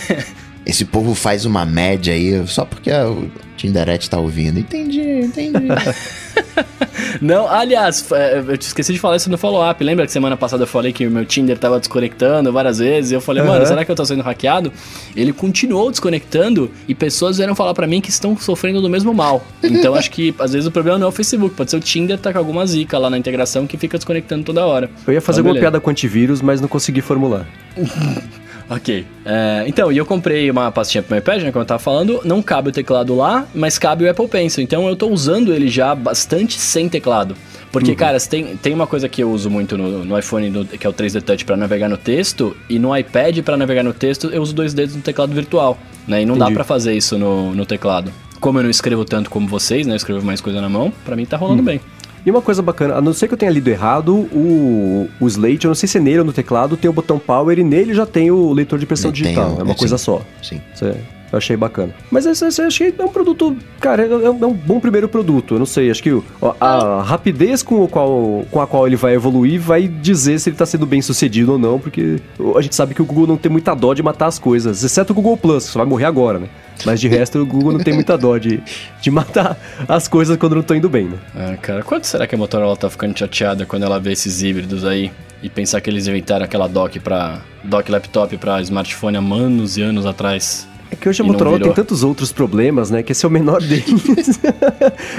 Esse povo faz uma média aí só porque ah, o Tinderete tá ouvindo. Entendi, entendi. Não, aliás, é, eu te esqueci de falar isso no follow-up. Lembra que semana passada eu falei que o meu Tinder tava desconectando várias vezes? E eu falei, mano, Aham. será que eu tô sendo hackeado? Ele continuou desconectando e pessoas vieram falar pra mim que estão sofrendo do mesmo mal. Então acho que às vezes o problema não é o Facebook, pode ser o Tinder tá com alguma zica lá na integração que fica desconectando toda hora. Eu ia fazer Então, uma beleza. piada com antivírus, mas não consegui formular. Ok. É, então, e eu comprei uma pastinha pro meu iPad, né? Como eu tava falando, não cabe o teclado lá, mas cabe o Apple Pencil. Então eu tô usando ele já bastante sem teclado. Porque, Uhum. cara, tem, tem uma coisa que eu uso muito no, no iPhone, no- que é o 3D Touch pra navegar no texto, e no iPad pra navegar no texto eu uso dois dedos no teclado virtual, né? E não dá Entendi. pra fazer isso no, no teclado. Como eu não escrevo tanto como vocês, né? Eu escrevo mais coisa na mão, pra mim tá rolando Hum. bem. E uma coisa bacana, a não ser que eu tenha lido errado, o, o Slate, eu não sei se é nele ou no teclado, tem o botão Power e nele já tem o leitor de tem digital. o- é uma é, coisa sim. só. Sim. É- eu achei bacana. Mas esse, esse eu achei que é um produto, cara, é, é um é um bom primeiro produto. Eu não sei, acho que a, rapidez com, o qual, com a qual ele vai evoluir vai dizer se ele tá sendo bem sucedido ou não, porque a gente sabe que o Google não tem muita dó de matar as coisas, exceto o Google Plus, que só vai morrer agora, né? Mas de resto, o Google não tem muita dó de, de matar as coisas quando não estão indo bem, né? Ah, cara, quanto será que a Motorola tá ficando chateada quando ela vê esses híbridos aí? E pensar que eles inventaram aquela dock para dock laptop pra smartphone há anos e anos atrás. É que hoje a Motorola tem tantos outros problemas, né? Que esse é o menor deles. eles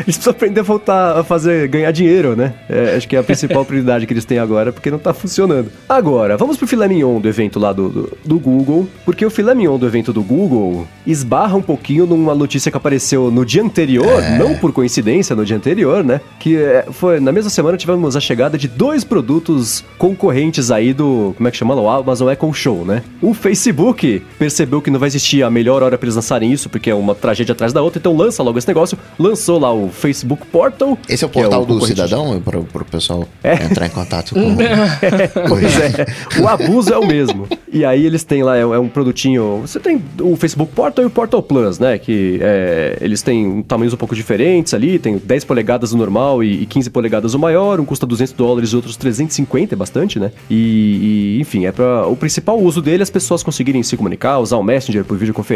precisam aprender a voltar a fazer, ganhar dinheiro, né? É, acho que é a principal prioridade que eles têm agora, porque não tá funcionando. Agora, vamos pro filé mignon do evento lá do, do, do Google, porque o filé mignon do evento do Google esbarra um pouquinho numa notícia que apareceu no dia anterior, é. não por coincidência, no dia anterior, né? Que é, foi na mesma semana tivemos a chegada de dois produtos concorrentes aí do, como é que chama? O Amazon Echo Show, né? O Facebook percebeu que não vai existir a melhor hora para eles lançarem isso, porque é uma tragédia atrás da outra, então lança logo esse negócio, lançou lá o Facebook Portal. Esse é o portal é o do cidadão, para o pessoal é. entrar em contato com... é, pois é, o abuso é o mesmo. E aí eles têm lá, é, é, um produtinho, você tem o Facebook Portal e o Portal Plus, né, que é, eles têm tamanhos um pouco diferentes ali, tem 10 polegadas o normal e, e 15 polegadas o maior, um custa 200 dólares e outros 350, é bastante, né? E, e enfim, é para o principal uso dele as pessoas conseguirem se comunicar, usar o Messenger por videoconferência.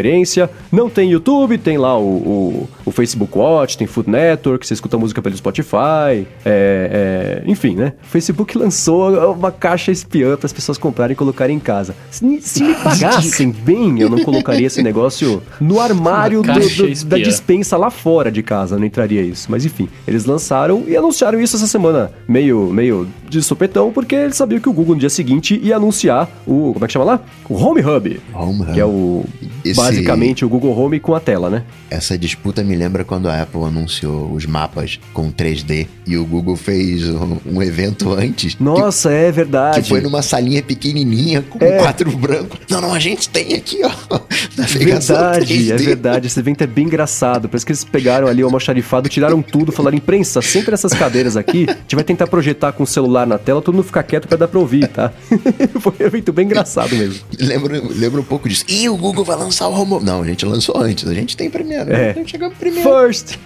Não tem YouTube, tem lá o, o, o Facebook Watch, tem Food Network, você escuta música pelo Spotify, é, é, enfim, né? O Facebook lançou uma caixa espiã para as pessoas comprarem e colocarem em casa. Se, se me pagassem bem, eu não colocaria esse negócio no armário do, do, da dispensa lá fora de casa, não entraria isso. Mas enfim, eles lançaram e anunciaram isso essa semana, meio, meio de supetão, porque eles sabiam que o Google no dia seguinte ia anunciar o. Como é que chama lá? O Home Hub. Home Hub. Que é o. Esse... Basicamente o Google Home com a tela, né? Essa disputa me lembra quando a Apple anunciou os mapas com 3D e o Google fez um, um evento antes. Nossa, que, é verdade. Que foi numa salinha pequenininha com é. um quadro branco. Não, não, a gente tem aqui, ó. Verdade, 3D. é verdade. Esse evento é bem engraçado. Parece que eles pegaram ali o almoxarifado, tiraram tudo, falaram: imprensa, sempre essas cadeiras aqui. A gente vai tentar projetar com o celular na tela, todo mundo ficar quieto pra dar pra ouvir, tá? foi um evento bem engraçado mesmo. Lembra, lembra um pouco disso. E o Google vai lançar o Home. Não, a gente lançou antes. A gente tem primeiro. É. Chegamos primeiro. First.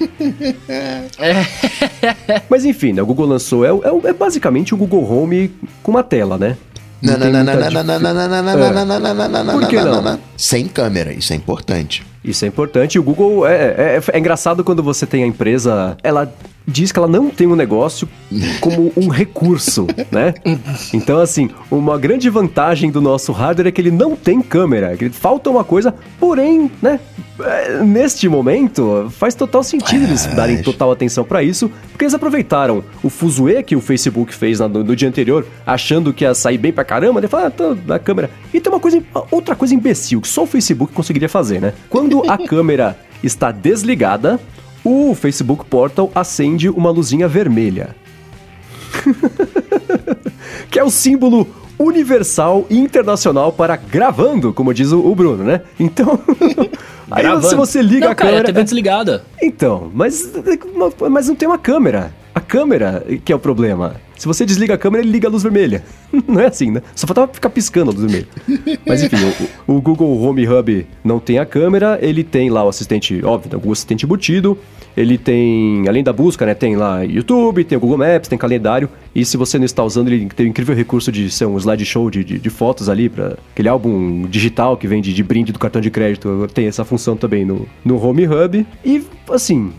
Mas enfim, né, o Google lançou. É, é, é basicamente o Google Home com uma tela, né? Não, não, não, não, não, não, não, não, não, não, não, não, não, não, não, Por que não? Sem câmera, isso é importante. Isso é importante. E o Google é, é, é, engraçado quando você tem a empresa, ela diz que ela não tem um negócio como um recurso, né? Então, assim, uma grande vantagem do nosso hardware é que ele não tem câmera, que falta uma coisa, porém, né? É, neste momento, faz total sentido eles darem total atenção para isso, porque eles aproveitaram o fuzuê que o Facebook fez no, no, dia anterior, achando que ia sair bem pra caramba, ele fala, ah, tô na câmera. E tem uma coisa, outra coisa imbecil que só o Facebook conseguiria fazer, né? Quando a câmera está desligada, o Facebook Portal acende uma luzinha vermelha. que é o símbolo universal e internacional para gravando, como diz o Bruno, né? Então, aí se você liga não, a cara, câmera, é a TV desligada. Então, mas mas não tem uma câmera. A câmera que é o problema. Se você desliga a câmera, ele liga a luz vermelha. não é assim, né? Só faltava ficar piscando a luz vermelha. Mas enfim, o, o, Google Home Hub não tem a câmera, ele tem lá o assistente, óbvio, o assistente embutido, ele tem, além da busca, né, tem lá YouTube, tem o Google Maps, tem calendário, e se você não está usando, ele tem o incrível recurso de ser um slideshow de, de, de fotos ali, para aquele álbum digital que vem de, de brinde do cartão de crédito, tem essa função também no, no Home Hub. E, assim,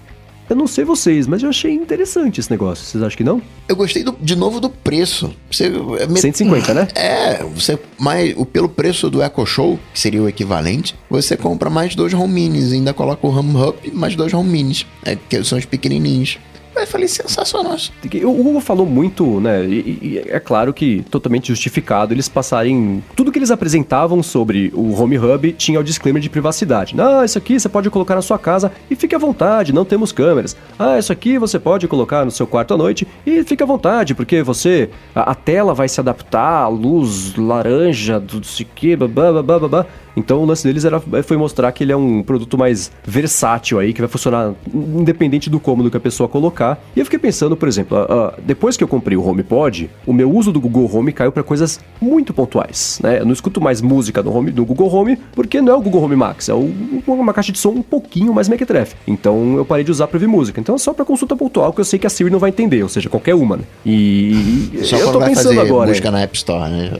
eu não sei vocês, mas eu achei interessante esse negócio. Vocês acham que não? Eu gostei do, de novo do preço. Você, é 150, né? É, você mais pelo preço do Echo Show, que seria o equivalente, você compra mais dois home minis, ainda coloca o home hub mais dois home minis, é, que são os pequenininhos. Eu falei, sensacional. O Google falou muito, né? E, e, é claro que totalmente justificado eles passarem. Tudo que eles apresentavam sobre o Home Hub tinha o disclaimer de privacidade. Ah, isso aqui você pode colocar na sua casa e fique à vontade, não temos câmeras. Ah, isso aqui você pode colocar no seu quarto à noite e fique à vontade, porque você. A, a tela vai se adaptar à luz laranja, do que, blá, blá, blá, blá. Então o lance deles era, foi mostrar que ele é um produto mais versátil aí, que vai funcionar independente do cômodo que a pessoa colocar. E eu fiquei pensando, por exemplo, uh, depois que eu comprei o HomePod, o meu uso do Google Home caiu para coisas muito pontuais, né? Eu não escuto mais música no, home, no Google Home, porque não é o Google Home Max, é o, uma caixa de som um pouquinho mais mequetrefe. Então eu parei de usar para ouvir música. Então é só para consulta pontual que eu sei que a Siri não vai entender, ou seja, qualquer uma, né? E só eu tô pensando agora. Música na App Store, né?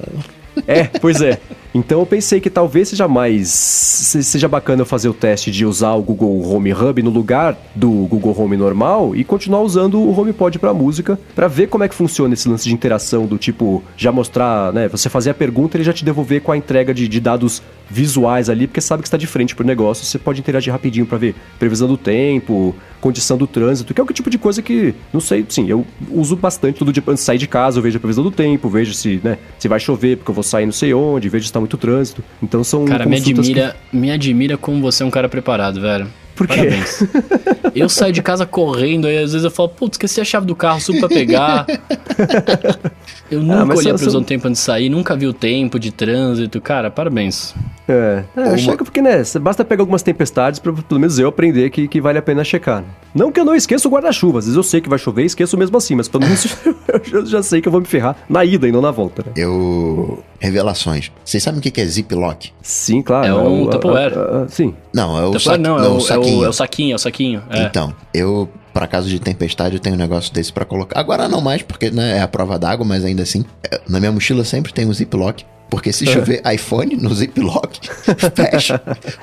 É, pois é. Então eu pensei que talvez seja mais. seja bacana eu fazer o teste de usar o Google Home Hub no lugar do Google Home normal e continuar usando o HomePod para música, para ver como é que funciona esse lance de interação do tipo, já mostrar, né? Você fazer a pergunta ele já te devolver com a entrega de, de dados visuais ali, porque sabe que está de frente pro negócio, você pode interagir rapidinho para ver previsão do tempo, condição do trânsito, que é o tipo de coisa que, não sei, sim, eu uso bastante todo dia antes de sair de casa, eu vejo a previsão do tempo, vejo se, né, se vai chover, porque eu vou sair não sei onde, vejo se está muito trânsito. Então são Cara, me admira, que... me admira como você é um cara preparado, velho. Por quê? Parabéns. eu saio de casa correndo, aí às vezes eu falo, putz, esqueci a chave do carro, subo pra pegar. eu nunca ah, olhei a previsão do tempo antes de sair, nunca vi o tempo de trânsito. Cara, parabéns. É, é Uma... chega porque, né, basta pegar algumas tempestades pra pelo menos eu aprender que, que vale a pena checar. Né? Não que eu não esqueça o guarda-chuva, às vezes eu sei que vai chover e esqueço mesmo assim, mas pelo menos eu já sei que eu vou me ferrar na ida e não na volta, né? Eu... Revelações. Vocês sabem o que é ziplock? Sim, claro. É, é um Tupperware. Sim. Não, é o, sa... não, é, o. É o, é o saquinho, é o saquinho. É. Então, eu para caso de tempestade, eu tenho um negócio desse para colocar. Agora não mais, porque né, é a prova d'água, mas ainda assim, é, na minha mochila sempre tem um ziplock. Porque se chover iPhone no Ziploc, fecha.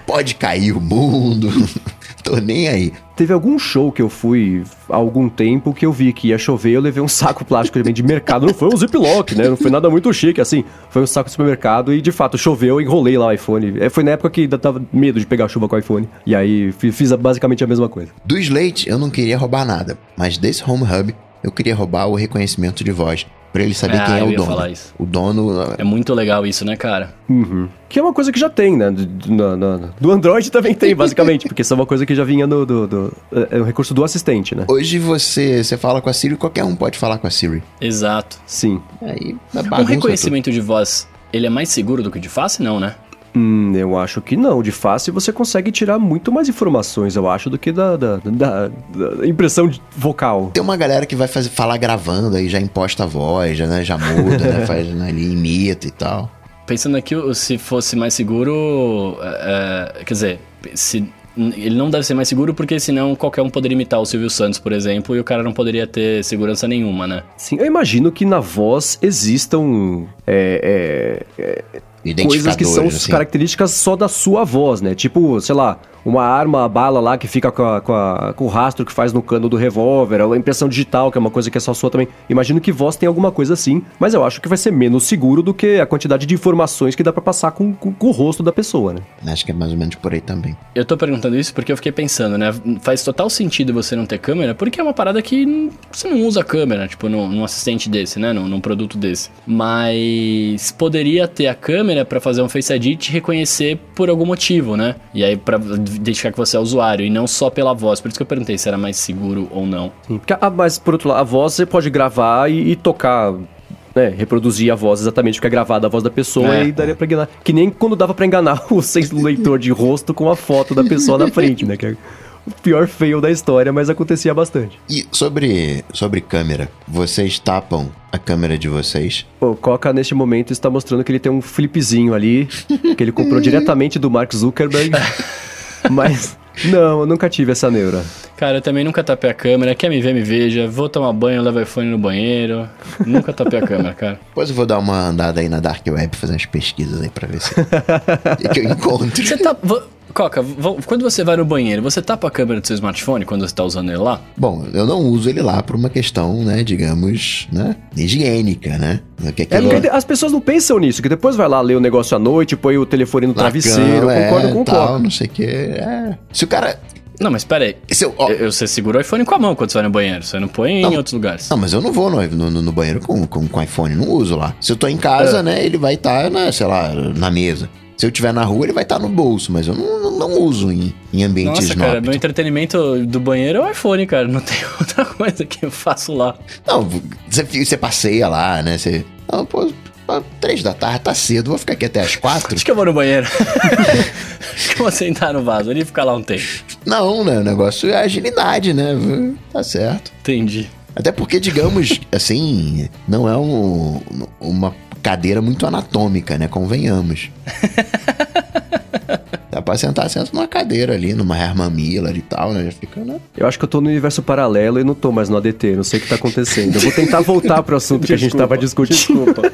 Pode cair o mundo. Tô nem aí. Teve algum show que eu fui há algum tempo que eu vi que ia chover, eu levei um saco plástico de mercado. Não foi um Ziploc, né? Não foi nada muito chique, assim. Foi um saco de supermercado e de fato choveu, eu enrolei lá o iPhone. É, foi na época que ainda tava medo de pegar chuva com o iPhone. E aí fiz basicamente a mesma coisa. Do Slate eu não queria roubar nada, mas desse Home Hub eu queria roubar o reconhecimento de voz. Pra ele saber ah, quem é o dono. O dono. É muito legal isso, né, cara? Uhum. Que é uma coisa que já tem, né? Do, do, do Android também tem, basicamente, porque isso é uma coisa que já vinha no. Do, do, é um recurso do assistente, né? Hoje você, você fala com a Siri, qualquer um pode falar com a Siri. Exato. Sim. Aí, é um reconhecimento tudo. de voz, ele é mais seguro do que de face, não, né? Hum, eu acho que não. De fácil você consegue tirar muito mais informações, eu acho, do que da, da, da, da impressão vocal. Tem uma galera que vai fazer, falar gravando aí, já imposta a voz, já, né, já muda, né, faz né, ali, imita e tal. Pensando aqui, se fosse mais seguro, é, é, quer dizer, se ele não deve ser mais seguro porque senão qualquer um poderia imitar o Silvio Santos, por exemplo, e o cara não poderia ter segurança nenhuma, né? Sim, eu imagino que na voz existam é, é, é coisas que são assim. características só da sua voz, né? Tipo, sei lá, uma arma, a bala lá que fica com, a, com, a, com, o rastro que faz no cano do revólver, a impressão digital, que é uma coisa que é só sua também. Imagino que voz tem alguma coisa assim, mas eu acho que vai ser menos seguro do que a quantidade de informações que dá para passar com, com, com, o rosto da pessoa, né? Acho que é mais ou menos por aí também. Eu tô perguntando isso porque eu fiquei pensando, né? Faz total sentido você não ter câmera, porque é uma parada que você não usa câmera, tipo, num, num assistente desse, né? Num, num, produto desse. Mas poderia ter a câmera para fazer um Face ID e te reconhecer por algum motivo, né? E aí, pra identificar que você é usuário e não só pela voz. Por isso que eu perguntei se era mais seguro ou não. Sim, porque, ah, mas por outro lado, a voz você pode gravar e, e tocar né, reproduzir a voz exatamente o que é gravada a voz da pessoa é. e daria pra enganar. Que nem quando dava pra enganar o leitor de rosto com a foto da pessoa na frente, né? Que é o pior fail da história, mas acontecia bastante. E sobre, sobre câmera, vocês tapam a câmera de vocês? O Coca, neste momento, está mostrando que ele tem um flipzinho ali, que ele comprou diretamente do Mark Zuckerberg. Mas não, eu nunca tive essa neura. Cara, eu também nunca tapei a câmera. Quer me ver, me veja. Vou tomar banho, levo o iPhone no banheiro. nunca tapei a câmera, cara. Depois eu vou dar uma andada aí na Dark Web, fazer umas pesquisas aí pra ver se que eu encontro. Você tá... Coca, quando você vai no banheiro, você tapa a câmera do seu smartphone quando você tá usando ele lá? Bom, eu não uso ele lá por uma questão, né, digamos, né, higiênica, né? Que é, é as pessoas não pensam nisso, que depois vai lá ler o negócio à noite, põe o telefone no travesseiro, cama, concordo é, com o Coca. não sei o que, é. Se o cara... Não, mas pera aí. Eu, ó, eu, você segura o iPhone com a mão quando você vai no banheiro. Você não põe não, em outros lugares. Não, mas eu não vou no, no, no banheiro com, com, com iPhone. Não uso lá. Se eu tô em casa, é. né, ele vai estar, tá, né, sei lá, na mesa. Se eu tiver na rua, ele vai estar no bolso, mas eu não, não, não uso em, em ambientes Nossa, cara, meu entretenimento do banheiro é o iPhone, cara. Não tem outra coisa que eu faço lá. Não, você, você passeia lá, né? Você. Não, pô, três da tarde, tá cedo, vou ficar aqui até as quatro. Acho que eu vou no banheiro. Acho que eu vou sentar no vaso ali e ficar lá um tempo. Não, né? O negócio é agilidade, né? Tá certo. Entendi. Até porque, digamos, assim, não é um, uma cadeira muito anatômica, né? Convenhamos. Dá pra sentar, senta numa cadeira ali, numa Herman Miller e tal, né? Já fica, né? Eu acho que eu tô no universo paralelo e não tô mais no ADT, não sei o que tá acontecendo. Eu vou tentar voltar pro assunto que a gente tava discutindo. Desculpa.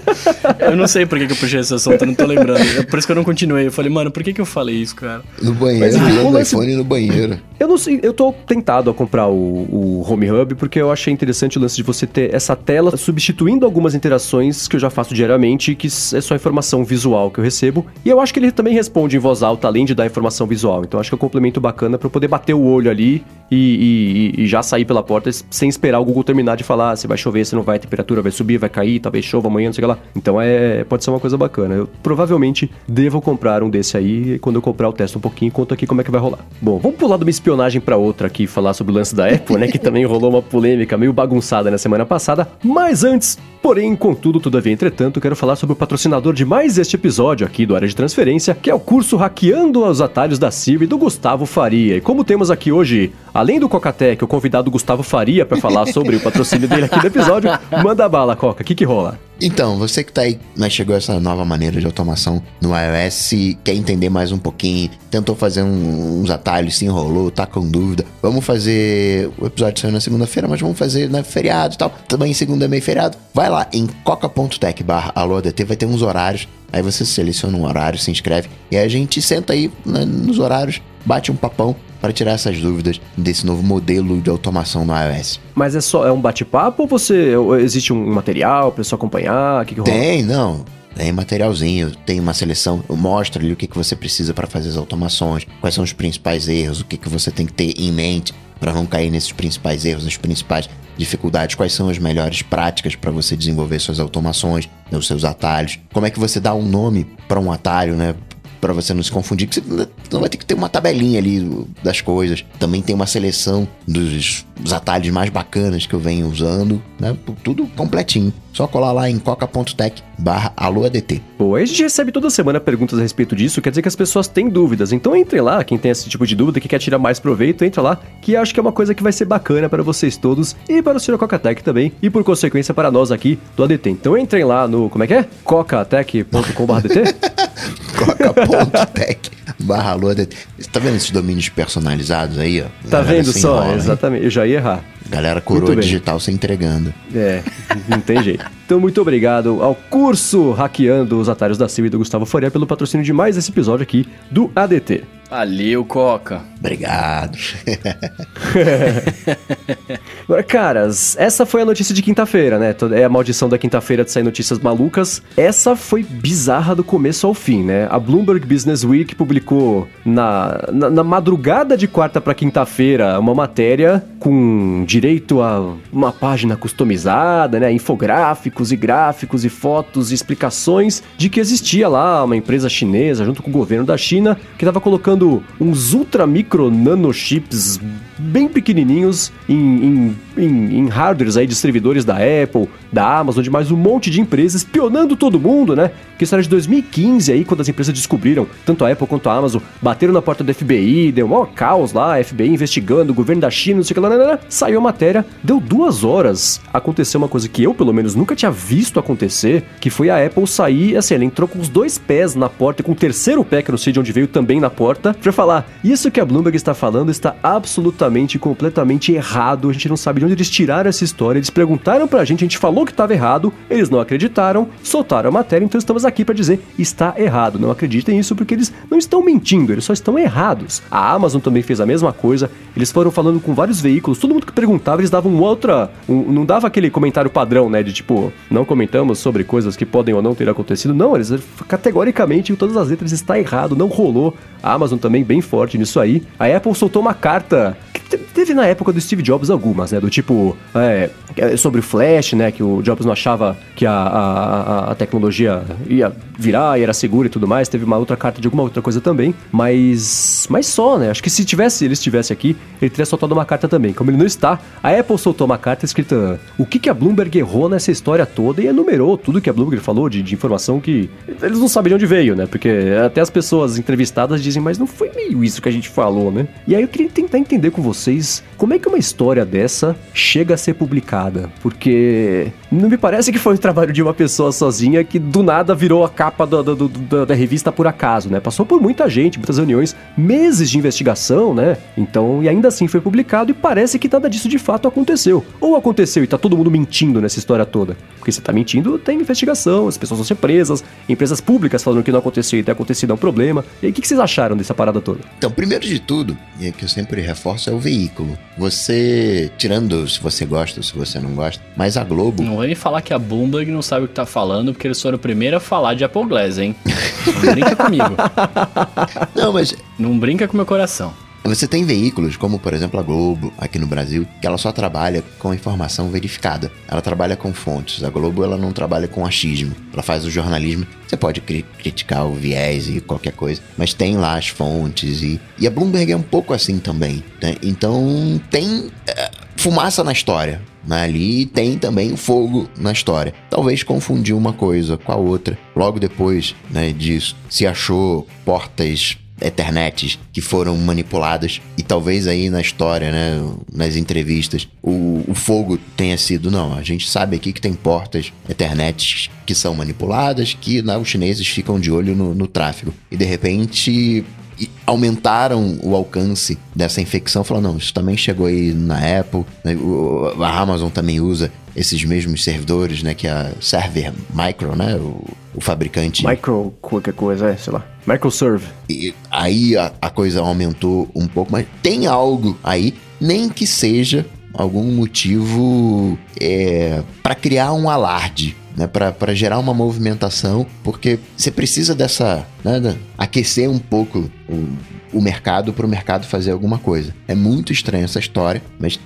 eu não sei por que, que eu puxei esse assunto, eu não tô lembrando. É por isso que eu não continuei. Eu falei, mano, por que, que eu falei isso, cara? No banheiro, Mas, usando o o lance- iPhone no banheiro. Eu não sei, eu tô tentado a comprar o, o Home Hub porque eu achei interessante o lance de você ter essa tela substituindo algumas interações que eu já faço diariamente, que é só informação visual que eu recebo. E eu acho que ele também responde em voz alta, além de dar informação visual. Então acho que é um complemento bacana eu poder bater o olho ali e, e- e já sair pela porta sem esperar o Google terminar de falar "Ah, se vai chover, se não vai, a temperatura vai subir, vai cair, talvez chova amanhã, não sei o que lá. Então é, pode ser uma coisa bacana. Eu provavelmente devo comprar um desse aí e quando eu comprar eu testo um pouquinho e conto aqui como é que vai rolar. Bom, vamos pular de uma espionagem pra outra aqui falar sobre o lance da Apple, né, que também rolou uma polêmica meio bagunçada na semana passada. Mas antes, porém, contudo, todavia, entretanto, quero falar sobre o patrocinador de mais este episódio aqui do Área de Transferência, que é o curso Hackeando os Atalhos da Siri do Gustavo Faria. E como temos aqui hoje, além do Cocatec, o convidado Gustavo Faria para falar sobre o patrocínio dele aqui no episódio, manda bala, Coca, o que que rola? Então, você que tá aí, mas chegou essa nova maneira de automação no iOS, quer entender mais um pouquinho, tentou fazer um- uns atalhos, se enrolou, tá com dúvida, vamos fazer. O episódio saiu na segunda-feira, mas vamos fazer na feriado e tal. Também segunda é meio feriado. Vai lá em coca.tech vai ter uns horários. Aí você seleciona um horário, se inscreve, e aí a gente senta aí né, nos horários, bate um papão para tirar essas dúvidas desse novo modelo de automação no iOS. Mas é só é um bate-papo ou você existe um material pra pessoa acompanhar? O que que? Tem, não. Tem materialzinho, tem uma seleção, eu mostro ali o que, que você precisa para fazer as automações, quais são os principais erros, o que, que você tem que ter em mente para não cair nesses principais erros, nas principais dificuldades, quais são as melhores práticas para você desenvolver suas automações, né, os seus atalhos, como é que você dá um nome para um atalho, né? Pra você não se confundir, que você não vai ter que ter uma tabelinha ali das coisas. Também tem uma seleção dos, dos atalhos mais bacanas que eu venho usando, né? Tudo completinho. Só colar lá em coca.tech barra AlôADT. Pô, aí a gente recebe toda semana perguntas a respeito disso, quer dizer que as pessoas têm dúvidas. Então entre lá, quem tem esse tipo de dúvida, que quer tirar mais proveito, entra lá, que acho que é uma coisa que vai ser bacana para vocês todos e para o Sr. Cocatec também, e por consequência para nós aqui do ADT. Então entrem lá no, como é que é? cocatec.com.dt? coca.tech barra AlôADT. Você tá vendo esses domínios personalizados aí, ó? Tá vendo só? enrola, hein? Exatamente, eu já ia errar. Galera coroa digital se entregando. É, não tem jeito. Então, muito obrigado ao curso Hackeando os Atalhos da Silva e do Gustavo Faria pelo patrocínio de mais esse episódio aqui do ADT. Valeu, Coca. Obrigado. Agora, caras, essa foi a notícia de quinta-feira, né? É a maldição da quinta-feira de sair notícias malucas. Essa foi bizarra do começo ao fim, né? A Bloomberg Business Week publicou na, na, na madrugada de quarta para quinta-feira uma matéria com direito a uma página customizada, né? Infográficos e gráficos e fotos e explicações de que existia lá uma empresa chinesa junto com o governo da China que estava colocando uns ultra micro nanochips bem pequenininhos em, em, em, em hardwares aí de servidores da Apple, da Amazon, de mais um monte de empresas, espionando todo mundo, né? Que isso era de 2015 aí, quando as empresas descobriram, tanto a Apple quanto a Amazon, bateram na porta do FBI, deu um maior caos lá, FBI investigando, o governo da China, não sei o que lá, lá, lá, lá. saiu a matéria, deu duas horas, aconteceu uma coisa que eu, pelo menos, nunca tinha visto acontecer, que foi a Apple sair, assim, ela entrou com os dois pés na porta com o terceiro pé, que eu não sei de onde veio, também na porta, pra falar, isso que a Bloomberg está falando está absolutamente e completamente errado, a gente não sabe de onde eles tiraram essa história, eles perguntaram pra gente, a gente falou que estava errado, eles não acreditaram, soltaram a matéria, então estamos aqui pra dizer, está errado, não acreditem nisso porque eles não estão mentindo, eles só estão errados. A Amazon também fez a mesma coisa, eles foram falando com vários veículos, todo mundo que perguntava, eles davam outra, um- não dava aquele comentário padrão, né, de tipo, não comentamos sobre coisas que podem ou não ter acontecido, não, eles categoricamente, em todas as letras, está errado, não rolou. A Amazon também bem forte nisso aí. A Apple soltou uma carta teve na época do Steve Jobs algumas, né? Do tipo, é, é, sobre o Flash, né? Que o Jobs não achava que a, a, a- a tecnologia ia virar e era segura e tudo mais. Teve uma outra carta de alguma outra coisa também. Mas. Mas só, né? Acho que se tivesse, ele estivesse aqui, ele teria soltado uma carta também. Como ele não está, a Apple soltou uma carta escrita o que, que a Bloomberg errou nessa história toda e enumerou tudo que a Bloomberg falou de, de informação que eles não sabem de onde veio, né? Porque até as pessoas entrevistadas dizem, mas não foi meio isso que a gente falou, né? E aí eu queria tentar entender com vocês como é que uma história dessa chega a ser publicada. Porque não me parece que foi o trabalho de uma pessoa sozinha que do nada virou a capa do, do, do, da revista por acaso, né? Passou por muita gente, muitas reuniões, meses de investigação, né? Então, e ainda assim foi publicado e parece que nada disso de fato aconteceu. Ou aconteceu e tá todo mundo mentindo nessa história toda. Porque se tá mentindo, tem investigação, as pessoas vão ser presas, empresas públicas falando que não aconteceu e tem acontecido é um problema. E aí, o que, que vocês acharam dessa parada toda? Então, primeiro de tudo, e é que eu sempre reforço, é o veículo. Você, tirando se você gosta ou se você não gosta, mas a Globo. Não vai me falar que a Bloomberg não sabe o que tá falando, porque eles foram o primeiro a falar de Apple Glass, hein? Não brinca comigo. Não, mas Não brinca com meu coração. Você tem veículos, como por exemplo a Globo, aqui no Brasil, que ela só trabalha com informação verificada. Ela trabalha com fontes. A Globo ela não trabalha com achismo. Ela faz o jornalismo. Você pode cri- criticar o viés e qualquer coisa, mas tem lá as fontes e, e a Bloomberg é um pouco assim também. né? Então tem é, fumaça na história. Né? Ali tem também fogo na história. Talvez confundiu uma coisa com a outra. Logo depois né, disso, se achou portas Ethernets que foram manipuladas e talvez aí na história, né, nas entrevistas, o, o fogo tenha sido não. A gente sabe aqui que tem portas Ethernets que são manipuladas, que né, os chineses ficam de olho no, no tráfego e de repente aumentaram o alcance dessa infecção. Falaram, não, isso também chegou aí na Apple, né, o- a Amazon também usa esses mesmos servidores, né, que é a Server Micro, né, o, o fabricante Micro, qualquer coisa, é, sei lá. Microserve. e aí a, a coisa aumentou um pouco, mas tem algo aí, nem que seja algum motivo é, para criar um alarde. Né, para gerar uma movimentação, porque você precisa dessa. Né, da- aquecer um pouco o, o mercado para o mercado fazer alguma coisa. É muito estranha essa história, mas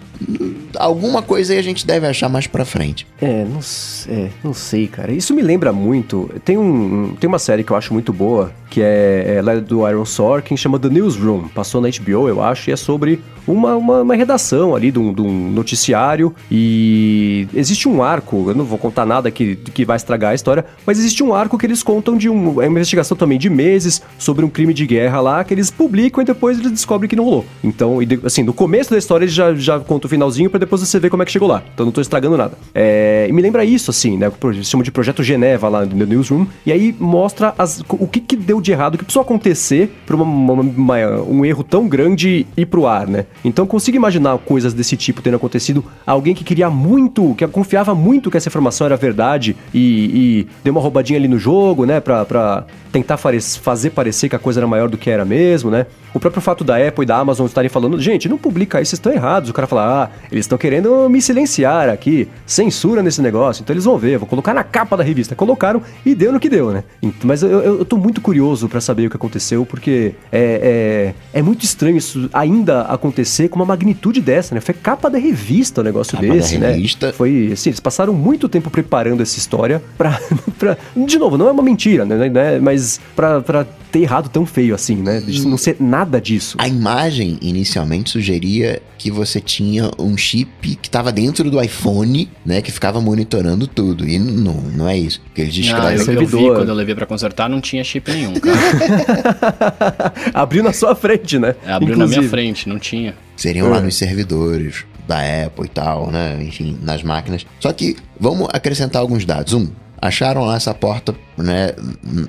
alguma coisa aí a gente deve achar mais pra frente. É, não, é, não sei, cara. Isso me lembra muito. Tem, um, tem uma série que eu acho muito boa, que é, é do Aaron Sorkin, chama The Newsroom. Passou na HBO, eu acho, e é sobre uma, uma, uma redação ali de um, de um noticiário. E existe um arco, eu não vou contar nada que, que vai estragar a história, mas existe um arco que eles contam de um, é uma investigação também de meses sobre um crime de guerra lá, que eles publicam e depois eles descobrem que não rolou. Então, assim, no começo da história eles já, já contam o finalzinho pra depois você ver como é que chegou lá. Então não tô estragando nada. É, e me lembra isso, assim, né? chamam de Projeto Geneva lá no Newsroom. E aí mostra as- o que, que deu de errado, o que precisou acontecer pra uma- uma- uma- um erro tão grande ir pro ar, né? Então consigo imaginar coisas desse tipo tendo acontecido. Alguém que queria muito, que confiava muito que essa informação era verdade e, e deu uma roubadinha ali no jogo, né? Pra, pra tentar fazer parecer que a coisa era maior do que era mesmo, né? O próprio fato da Apple e da Amazon estarem falando, gente, não publica isso, vocês estão errados. O cara fala, ah, eles estão querendo me silenciar aqui, censura nesse negócio, então eles vão ver, vou colocar na capa da revista. Colocaram e deu no que deu, né? Mas eu, eu, eu tô muito curioso pra saber o que aconteceu, porque é, é, é muito estranho isso ainda acontecer com uma magnitude dessa, né? Foi capa da revista o negócio Capa da desse, né? revista. Foi, assim, eles passaram muito tempo preparando essa história pra, pra de novo, não é uma mentira, né? né? Mas pra, pra ter errado tão feio assim, né? De não ser nada disso. A imagem inicialmente sugeria que você tinha um chip que estava dentro do iPhone, né, que ficava monitorando tudo. E não, não é isso. Porque eles descrevem. eu, eu vi quando eu levei pra consertar, não tinha chip nenhum, cara. Abriu na sua frente, né? Abriu na minha Inclusive. frente, não tinha. seriam lá É. nos servidores da Apple e tal, né? Enfim, nas máquinas. Só que vamos acrescentar alguns dados. Um, acharam lá essa porta, né,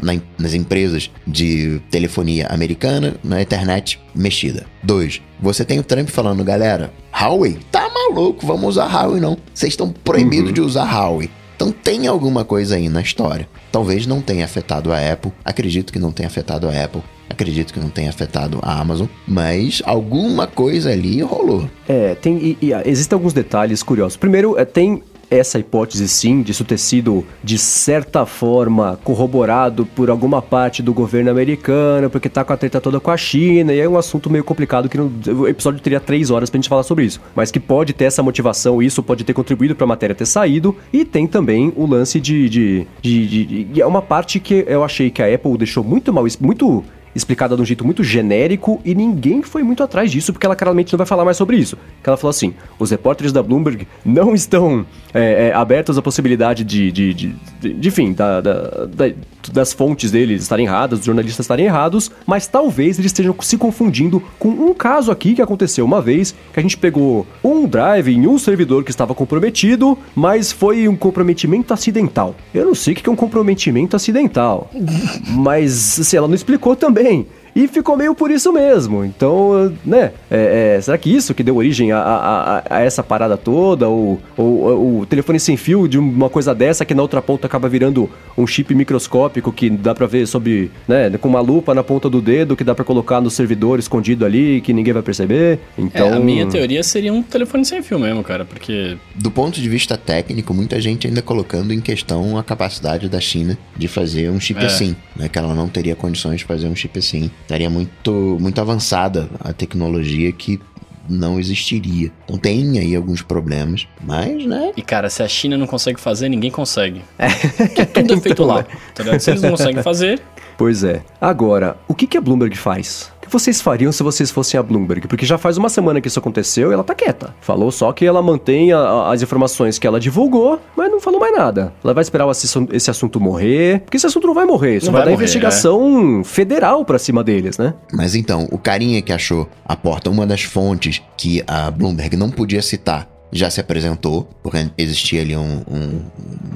na- nas empresas de telefonia americana, na internet mexida. Dois, você tem o Trump falando, galera, Huawei, tá maluco, vamos usar Huawei não. Vocês estão proibidos Uhum. de usar Huawei. Então tem alguma coisa aí na história. Talvez não tenha afetado a Apple. Acredito que não tenha afetado a Apple. Acredito que não tenha afetado a Amazon. Mas alguma coisa ali rolou. É, tem, e, e, ah, existem alguns detalhes curiosos. Primeiro, é, tem essa hipótese sim disso ter sido de certa forma corroborado por alguma parte do governo americano, porque tá com a treta toda com a China, e é um assunto meio complicado que o episódio teria três horas pra gente falar sobre isso. Mas que pode ter essa motivação, isso pode ter contribuído pra matéria ter saído, e tem também o lance de. de, é uma parte que eu achei que a Apple deixou muito mal, muito explicada de um jeito muito genérico e ninguém foi muito atrás disso, porque ela claramente não vai falar mais sobre isso. Que ela falou assim: os repórteres da Bloomberg não estão é, é, abertos à possibilidade de, de, de, de- de- enfim, da, da- da- das fontes deles estarem erradas, dos jornalistas estarem errados, mas talvez eles estejam se confundindo com um caso aqui que aconteceu uma vez, que a gente pegou um drive em um servidor que estava comprometido, mas foi um comprometimento acidental. Eu não sei o que é um comprometimento acidental, mas assim, ela não explicou também. E ficou meio por isso mesmo. Então, né? É, é, será que isso que deu origem a, a, a essa parada toda? Ou, ou, ou, o telefone sem fio de uma coisa dessa que na outra ponta acaba virando um chip microscópico que dá pra ver sob, né? Com uma lupa na ponta do dedo que dá pra colocar no servidor escondido ali que ninguém vai perceber. Então. É, a minha teoria seria um telefone sem fio mesmo, cara, porque. Do ponto de vista técnico, muita gente ainda colocando em questão a capacidade da China de fazer um chip é. assim, né? Que ela não teria condições de fazer um chip assim estaria muito, muito avançada a tecnologia que não existiria. Então tem aí alguns problemas, mas, né? E cara, se a China não consegue fazer, ninguém consegue. É. Porque tudo é feito lá. Tá se eles não conseguem fazer. Pois é. Agora, o que, que a Bloomberg faz? Vocês fariam se vocês fossem a Bloomberg? Porque já faz uma semana que isso aconteceu e ela tá quieta. Falou só que ela mantém a, as informações que ela divulgou, mas não falou mais nada. Ela vai esperar esse assunto morrer, porque esse assunto não vai morrer. Isso não vai, vai dar morrer, investigação é. federal pra cima deles, né? Mas então, o carinha que achou a porta, uma das fontes que a Bloomberg não podia citar, já se apresentou, porque existia ali um, um,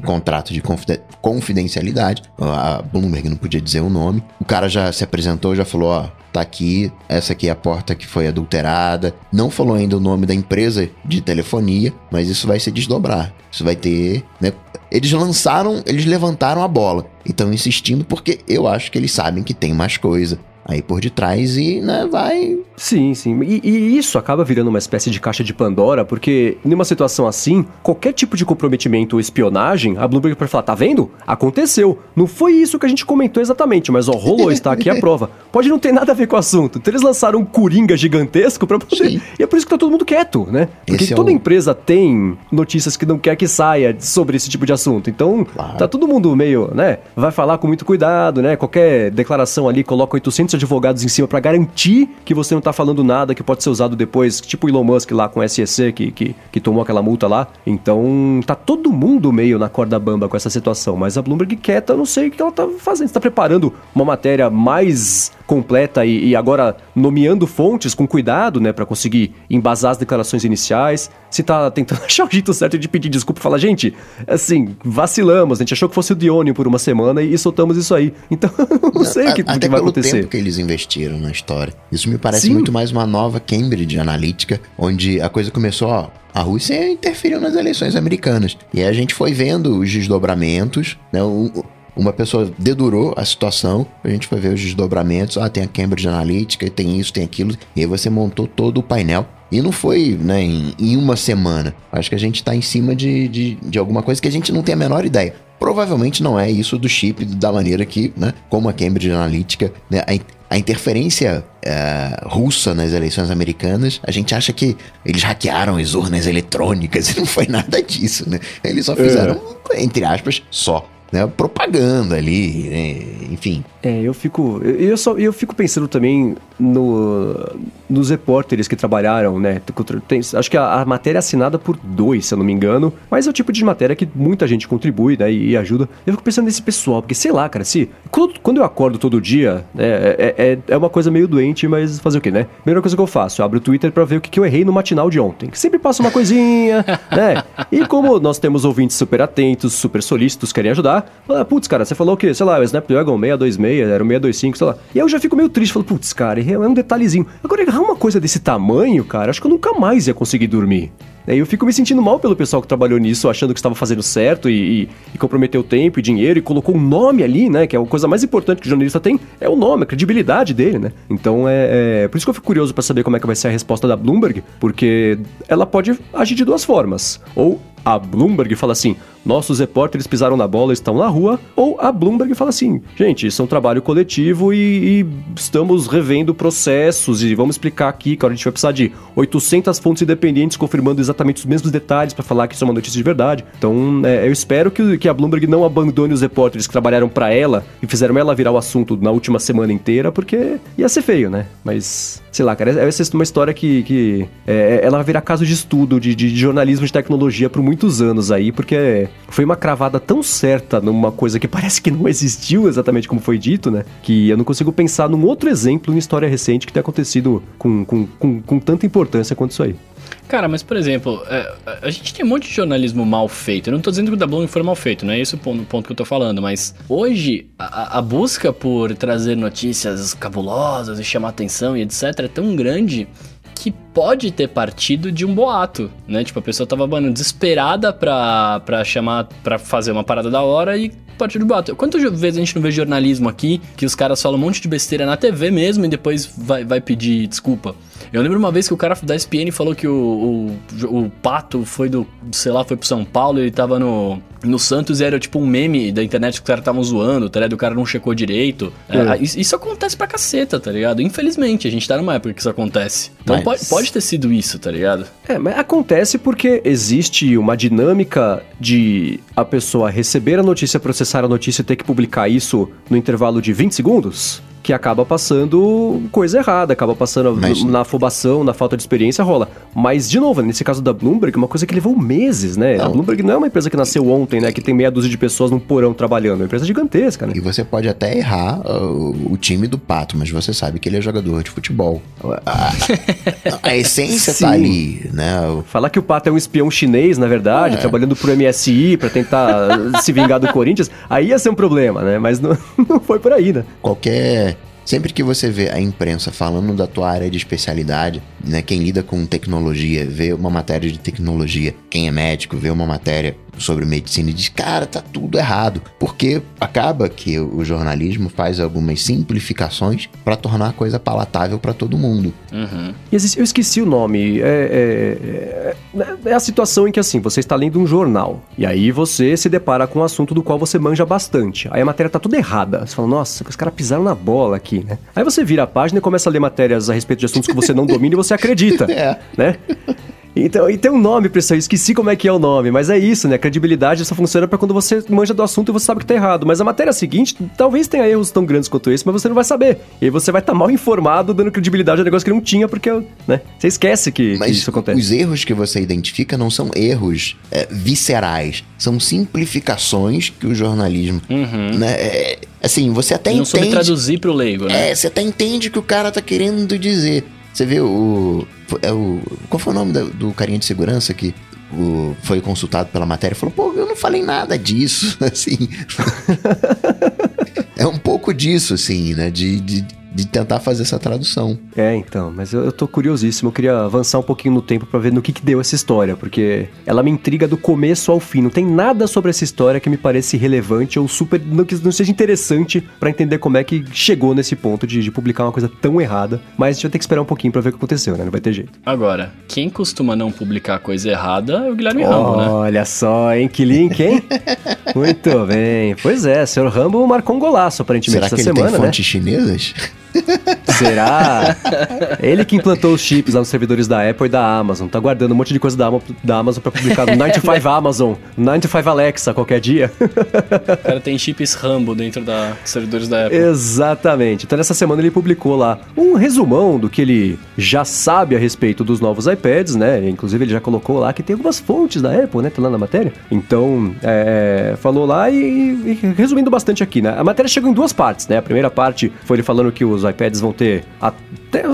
contrato de confidencialidade. A Bloomberg não podia dizer o nome. O cara já se apresentou, já falou: ó, tá aqui, essa aqui é a porta que foi adulterada. Não falou ainda o nome da empresa de telefonia, mas isso vai se desdobrar. Isso vai ter, né? Eles lançaram, eles levantaram a bola. Então insistindo porque eu acho que eles sabem que tem mais coisa aí por detrás e, né, vai. Sim, sim. E, e, isso acaba virando uma espécie de caixa de Pandora, porque numa situação assim, qualquer tipo de comprometimento ou espionagem, a Bloomberg pode falar: tá vendo? Aconteceu. Não foi isso que a gente comentou exatamente, mas ó, rolou, está aqui a prova. Pode não ter nada a ver com o assunto. Então eles lançaram um coringa gigantesco pra poder. Sim. E é por isso que tá todo mundo quieto, né? Porque esse é toda é o... empresa tem notícias que não quer que saia sobre esse tipo de assunto. Então, claro. tá todo mundo meio, né? Vai falar com muito cuidado, né? Qualquer declaração ali coloca 800 advogados em cima para garantir que você não tá falando nada que pode ser usado depois, tipo Elon Musk lá com o SEC que, que, que tomou aquela multa lá. Então tá todo mundo meio na corda bamba com essa situação, mas a Bloomberg quieta, eu não sei o que ela tá fazendo. Está preparando uma matéria mais completa e, e, agora nomeando fontes com cuidado, né, para conseguir embasar as declarações iniciais. Se tá tentando achar o jeito certo de pedir desculpa, fala, gente, assim, vacilamos, a gente achou que fosse o Dione por uma semana e, soltamos isso aí. Então, não sei o que, que, vai acontecer. Tempo que eles investiram na história. Isso me parece Sim. muito mais uma nova Cambridge Analytica, onde a coisa começou, ó, a Rússia interferiu nas eleições americanas. E aí a gente foi vendo os desdobramentos, né? O, uma pessoa dedurou a situação, a gente foi ver os desdobramentos, ah, tem a Cambridge Analytica, tem isso, tem aquilo, e aí você montou todo o painel. E não foi né, em, em uma semana. Acho que a gente está em cima de, de, de alguma coisa que a gente não tem a menor ideia. Provavelmente não é isso do chip da maneira que, né, como a Cambridge Analytica, né, a, a interferência é, russa nas eleições americanas, a gente acha que eles hackearam as urnas eletrônicas e não foi nada disso, né? Eles só fizeram, é. entre aspas, só né, propaganda ali, né, enfim. É, eu fico, eu só, eu fico pensando também no, nos repórteres que trabalharam, né? Tem, acho que a, a, matéria é assinada por dois, se eu não me engano, mas é o tipo de matéria que muita gente contribui, né? E, e ajuda. Eu fico pensando nesse pessoal, porque sei lá, cara, se quando, quando eu acordo todo dia, né, é, é, é, uma coisa meio doente, mas fazer o quê, né? Primeira coisa que eu faço, eu abro o Twitter para ver o que, que eu errei no matinal de ontem. Sempre passa uma coisinha, né? E como nós temos ouvintes super atentos, super solícitos, querem ajudar, fala, putz, cara, você falou o quê? Sei lá, o Snapdragon 626, era o 625, sei lá. E aí eu já fico meio triste, falo, putz, cara, é um detalhezinho. Agora, errar uma coisa desse tamanho, cara, acho que eu nunca mais ia conseguir dormir. E eu fico me sentindo mal pelo pessoal que trabalhou nisso, achando que estava fazendo certo e, e, e, comprometeu tempo e dinheiro e colocou um nome ali, né? Que é a coisa mais importante que o jornalista tem, é o nome, a credibilidade dele, né? Então é, é por isso que eu fico curioso para saber como é que vai ser a resposta da Bloomberg, porque ela pode agir de duas formas. Ou a Bloomberg fala assim: nossos repórteres pisaram na bola, estão na rua, ou a Bloomberg fala assim: gente, isso é um trabalho coletivo e, e estamos revendo processos e vamos explicar aqui que a gente vai precisar de 800 fontes independentes confirmando exatamente os mesmos detalhes para falar que isso é uma notícia de verdade. Então, é, eu espero que, que a Bloomberg não abandone os repórteres que trabalharam para ela e fizeram ela virar o assunto na última semana inteira, porque ia ser feio, né? Mas, sei lá, cara, essa é uma história que, que é, ela vai virar caso de estudo de, de jornalismo de tecnologia por muitos anos aí, porque foi uma cravada tão certa numa coisa que parece que não existiu exatamente como foi dito, né? Que eu não consigo pensar num outro exemplo em história recente que tenha acontecido com, com, com, com tanta importância quanto isso aí. Cara, mas por exemplo, é, a gente tem um monte de jornalismo mal feito. Eu não tô dizendo que o da Blooming foi mal feito, não é esse o ponto, que eu tô falando, mas hoje a, a, busca por trazer notícias cabulosas e chamar atenção e etc é tão grande que pode ter partido de um boato, né? Tipo, a pessoa tava, mano, desesperada pra, pra chamar, pra fazer uma parada da hora e partir do boato. Quantas vezes a gente não vê jornalismo aqui que os caras falam um monte de besteira na TV mesmo e depois vai, vai pedir desculpa? Eu lembro uma vez que o cara da SPN falou que o, o, o Pato foi do, sei lá, foi pro São Paulo e ele tava no, no Santos e era tipo um meme da internet que os caras estavam zoando, tá ligado? O cara não checou direito. É. É, isso acontece pra caceta, tá ligado? Infelizmente, a gente tá numa época que isso acontece. Então mas... pode, pode ter sido isso, tá ligado? É, mas acontece porque existe uma dinâmica de a pessoa receber a notícia, processar a notícia ter que publicar isso no intervalo de 20 segundos que acaba passando coisa errada, acaba passando Mas... na afobação, na falta de experiência, rola. Mas, de novo, nesse caso da Bloomberg, uma coisa que levou meses, né? Não. A Bloomberg não é uma empresa que nasceu ontem, né? Que tem meia dúzia de pessoas num porão trabalhando. É uma empresa gigantesca, né? E você pode até errar uh, o time do Pato, mas você sabe que ele é jogador de futebol. A, a, essência tá ali, né? Falar que o Pato é um espião chinês, na verdade, é. trabalhando pro MSI para tentar se vingar do Corinthians, aí ia ser um problema, né? Mas não, não foi por aí, né? Qualquer Sempre que você vê a imprensa falando da tua área de especialidade, né, quem lida com tecnologia, vê uma matéria de tecnologia, quem é médico vê uma matéria sobre medicina e diz, cara, tá tudo errado. Porque acaba que o jornalismo faz algumas simplificações para tornar a coisa palatável para todo mundo. Uhum. Eu esqueci o nome. É, é, é, é, a situação em que, assim, você está lendo um jornal e aí você se depara com um assunto do qual você manja bastante. Aí a matéria tá toda errada. Você fala, nossa, os caras pisaram na bola aqui, né? Aí você vira a página e começa a ler matérias a respeito de assuntos que você não domina e você acredita, é. né? Então, e tem um nome pra isso aí, esqueci como é que é o nome, mas é isso, né? A credibilidade só funciona para quando você manja do assunto e você sabe que tá errado. Mas a matéria seguinte, talvez tenha erros tão grandes quanto esse, mas você não vai saber. E aí você vai estar tá mal informado, dando credibilidade a um negócio que não tinha, porque, né? Você esquece que, mas que isso acontece. Os erros que você identifica não são erros é, viscerais, são simplificações que o jornalismo, uhum. né? É, assim, você até não entende. Não traduzir pro leigo, né? É, você até entende o que o cara tá querendo dizer. Você vê o. É o qual foi o nome do, do carinha de segurança que o, foi consultado pela matéria e falou: pô, eu não falei nada disso, assim. é um pouco disso, assim, né? De, de, de tentar fazer essa tradução. É, então, mas eu, eu tô curiosíssimo, eu queria avançar um pouquinho no tempo para ver no que, que deu essa história, porque ela me intriga do começo ao fim. Não tem nada sobre essa história que me parece relevante ou super. não, que não seja interessante para entender como é que chegou nesse ponto de, de, publicar uma coisa tão errada. Mas a gente vai ter que esperar um pouquinho para ver o que aconteceu, né? Não vai ter jeito. Agora, quem costuma não publicar coisa errada é o Guilherme oh, Rambo, né? Olha só, hein? Que link, hein? Muito bem. Pois é, o senhor Rambo marcou um golaço aparentemente Será essa que ele semana, tem né? fontes chinesas? Será? Ele que implantou os chips lá nos servidores da Apple e da Amazon. Tá guardando um monte de coisa da, da Amazon pra publicar no 95 Amazon, 95 Alexa qualquer dia. O cara tem chips Rambo dentro da, dos servidores da Apple. Exatamente. Então nessa semana ele publicou lá um resumão do que ele já sabe a respeito dos novos iPads, né? Inclusive ele já colocou lá que tem algumas fontes da Apple, né? Tá lá na matéria. Então, é, falou lá e, e, resumindo bastante aqui, né? A matéria chegou em duas partes, né? A primeira parte foi ele falando que os iPads vão ter a,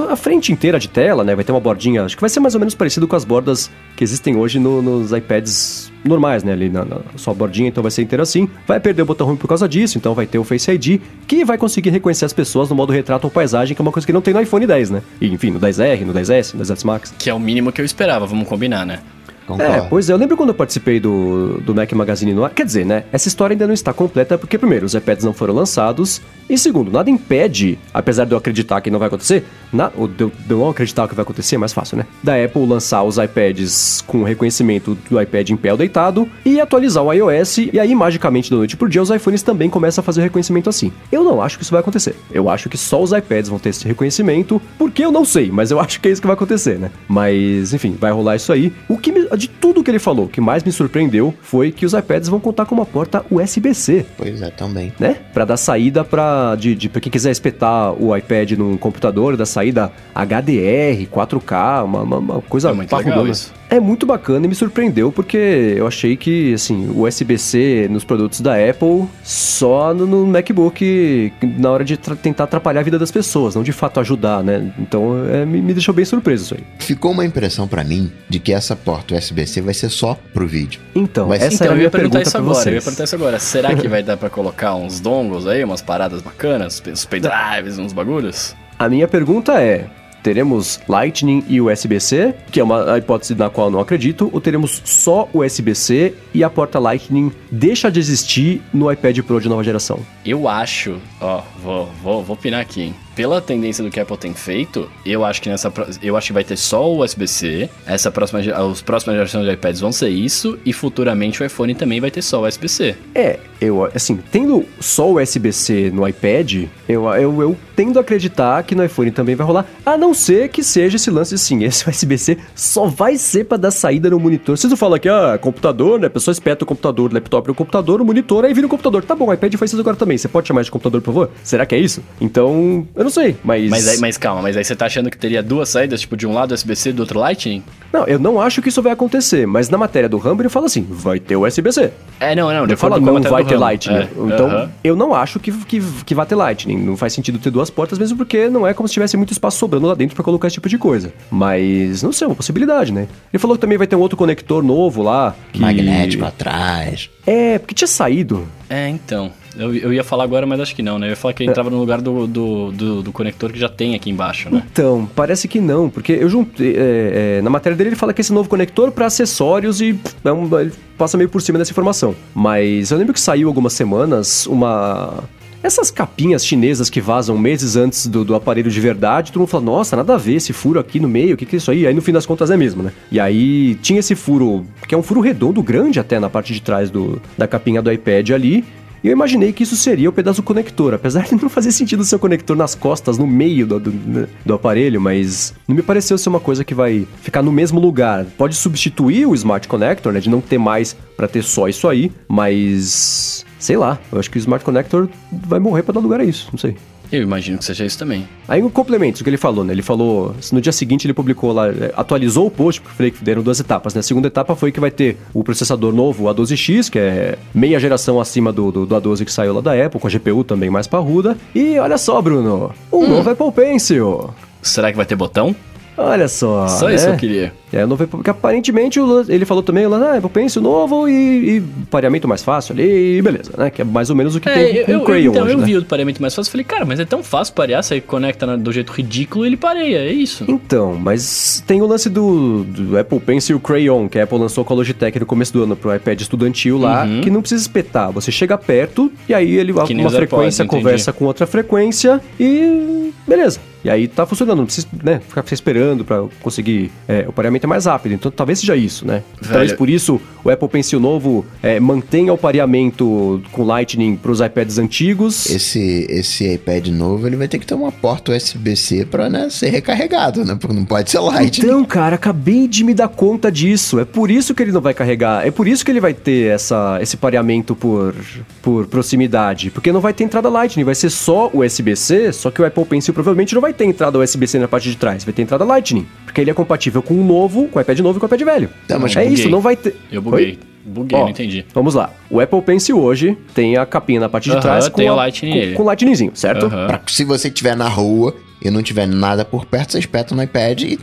a, frente inteira de tela, né? Vai ter uma bordinha, acho que vai ser mais ou menos parecido com as bordas que existem hoje no, nos iPads normais, né? Ali na, na sua bordinha, então vai ser inteiro assim. Vai perder o botão home por causa disso, então vai ter o Face ID, que vai conseguir reconhecer as pessoas no modo retrato ou paisagem, que é uma coisa que não tem no iPhone 10, né? E, enfim, no 10R, no 10S, no 10S Max. Que é o mínimo que eu esperava, vamos combinar, né? Concordo. É, pois é, eu lembro quando eu participei do, do Mac Magazine no ar. Quer dizer, né? Essa história ainda não está completa porque, primeiro, os iPads não foram lançados. E segundo, nada impede, apesar de eu acreditar que não vai acontecer, na, ou de eu, de eu não acreditar que vai acontecer, é mais fácil, né? Da Apple lançar os iPads com reconhecimento do iPad em pé ou deitado e atualizar o iOS. E aí, magicamente, da noite por dia, os iPhones também começam a fazer reconhecimento assim. Eu não acho que isso vai acontecer. Eu acho que só os iPads vão ter esse reconhecimento, porque eu não sei, mas eu acho que é isso que vai acontecer, né? Mas, enfim, vai rolar isso aí. O que me, de tudo que ele falou, o que mais me surpreendeu foi que os iPads vão contar com uma porta USB-C. Pois é, também. Né? Para dar saída para de, de para quem quiser espetar o iPad num computador, da saída HDR, 4K, uma, uma, uma coisa é muito legal isso. É muito bacana e me surpreendeu porque eu achei que, assim, o USB-C nos produtos da Apple só no, no MacBook na hora de tra tentar atrapalhar a vida das pessoas, não de fato ajudar, né? Então é, me, me deixou bem surpreso isso aí. Ficou uma impressão para mim de que essa porta USB-C vai ser só pro vídeo. Então, Mas, essa então, era a eu minha ia perguntar pergunta isso pra agora. vocês. Eu ia perguntar isso agora. Será que vai dar pra colocar uns dongles aí, umas paradas bacanas, uns pendrives, uns bagulhos? A minha pergunta é: teremos Lightning e USB-C, que é uma hipótese na qual eu não acredito, ou teremos só USB-C e a porta Lightning deixa de existir no iPad Pro de nova geração? Eu acho, ó, vou, vou, vou opinar aqui, hein? Pela tendência do que a Apple tem feito, eu acho que nessa eu acho que vai ter só o USB-C. Essa próxima as próximas gerações de iPads vão ser isso e futuramente o iPhone também vai ter só o USB-C. É, eu, assim, tendo só o USB-C no iPad, eu, eu, eu tendo a acreditar que no iPhone também vai rolar, a não ser que seja esse lance assim, esse USB-C só vai ser pra dar saída no monitor. Vocês não falam que, ah, computador, né, a pessoa espeta o computador, o laptop no computador, o monitor, aí vira o computador. Tá bom, o iPad faz isso agora também, você pode chamar de computador, por favor? Será que é isso? Então, eu não sei, mas... Mas, aí, mas calma, mas aí você tá achando que teria duas saídas, tipo de um lado USB-C e do outro Lightning? Não, eu não acho que isso vai acontecer, mas na matéria do Humber ele fala assim, vai ter USB-C. É, não, não, de Ele fala não vai ter. Lightning. É, Então, aham. eu não acho que, que, que vai ter Lightning. Não faz sentido ter duas portas, mesmo porque não é como se tivesse muito espaço sobrando lá dentro pra colocar esse tipo de coisa. Mas, não sei, é uma possibilidade, né? Ele falou que também vai ter um outro conector novo lá. Que... Magnético atrás. É, porque tinha saído. É, então. Eu, eu ia falar agora, mas acho que não, né? Eu ia falar que ele entrava no lugar do, do, do, do conector que já tem aqui embaixo, né? Então, parece que não, porque eu juntei. é, é, na matéria dele ele fala que esse novo conector para acessórios e é um- ele passa meio por cima dessa informação. Mas eu lembro que saiu algumas semanas uma. Essas capinhas chinesas que vazam meses antes do, do aparelho de verdade, todo mundo fala, nossa, nada a ver, esse furo aqui no meio, o que, que é isso aí? Aí no fim das contas é mesmo, né? E aí tinha esse furo, que é um furo redondo, grande até na parte de trás do, da capinha do iPad ali, e eu imaginei que isso seria o pedaço do conector, apesar de não fazer sentido ser o conector nas costas, no meio do, do, do aparelho, mas não me pareceu ser uma coisa que vai ficar no mesmo lugar. Pode substituir o Smart Connector, né, de não ter mais pra ter só isso aí, mas sei lá, eu acho que o Smart Connector vai morrer pra dar lugar a isso, não sei. Eu imagino que seja isso também. Aí um complemento, o que ele falou, né? Ele falou, no dia seguinte ele publicou lá, eh, atualizou o post, porque eu falei que deram duas etapas, né? A segunda etapa foi que vai ter o processador novo, o A12X, que é meia geração acima do, do, do A12 que saiu lá da Apple, com a GPU também mais parruda. E olha só, Bruno, um novo Apple Pencil. Será que vai ter botão? Olha só. Só né? isso que eu queria. É, novo porque aparentemente o lan- ele falou também, lá, ah, Apple Pencil novo e, e pareamento mais fácil ali, e beleza, né? Que é mais ou menos o que É, tem eu, com eu, o Crayon então, hoje, eu né? vi o pareamento mais fácil e falei, cara, mas é tão fácil parear, você conecta na- do jeito ridículo e ele pareia, é isso. Então, mas tem o lance do, do Apple Pencil Crayon, que a Apple lançou com a Logitech no começo do ano pro iPad estudantil lá, que não precisa espetar. Você chega perto e aí ele Uhum. Que uma os AirPods, frequência entendi. conversa com outra frequência e beleza. E aí tá funcionando, não precisa né, ficar esperando pra conseguir. é, o pareamento é mais rápido, então talvez seja isso, né? Talvez Velho. por isso o Apple Pencil novo é, mantenha o pareamento com Lightning pros iPads antigos. Esse, esse iPad novo, ele vai ter que ter uma porta USB-C pra né, ser recarregado, né? Porque não pode ser Lightning. Então, cara, acabei de me dar conta disso. É por isso que ele não vai carregar. É por isso que ele vai ter essa, esse pareamento por, por proximidade. Porque não vai ter entrada Lightning, vai ser só USB-C, só que o Apple Pencil provavelmente não vai ter entrada USB-C na parte de trás, vai ter entrada Lightning. Porque ele é compatível com o novo, com o iPad novo e com o iPad velho. Tá, mas é buguei. isso, não vai ter. Eu buguei. Oi? Buguei, Ó, não entendi. Vamos lá. O Apple Pencil hoje tem a capinha na parte de trás com, a- Lightning com, com o Lightningzinho, certo? Pra- se você estiver na rua e não tiver nada por perto, você espeta no iPad e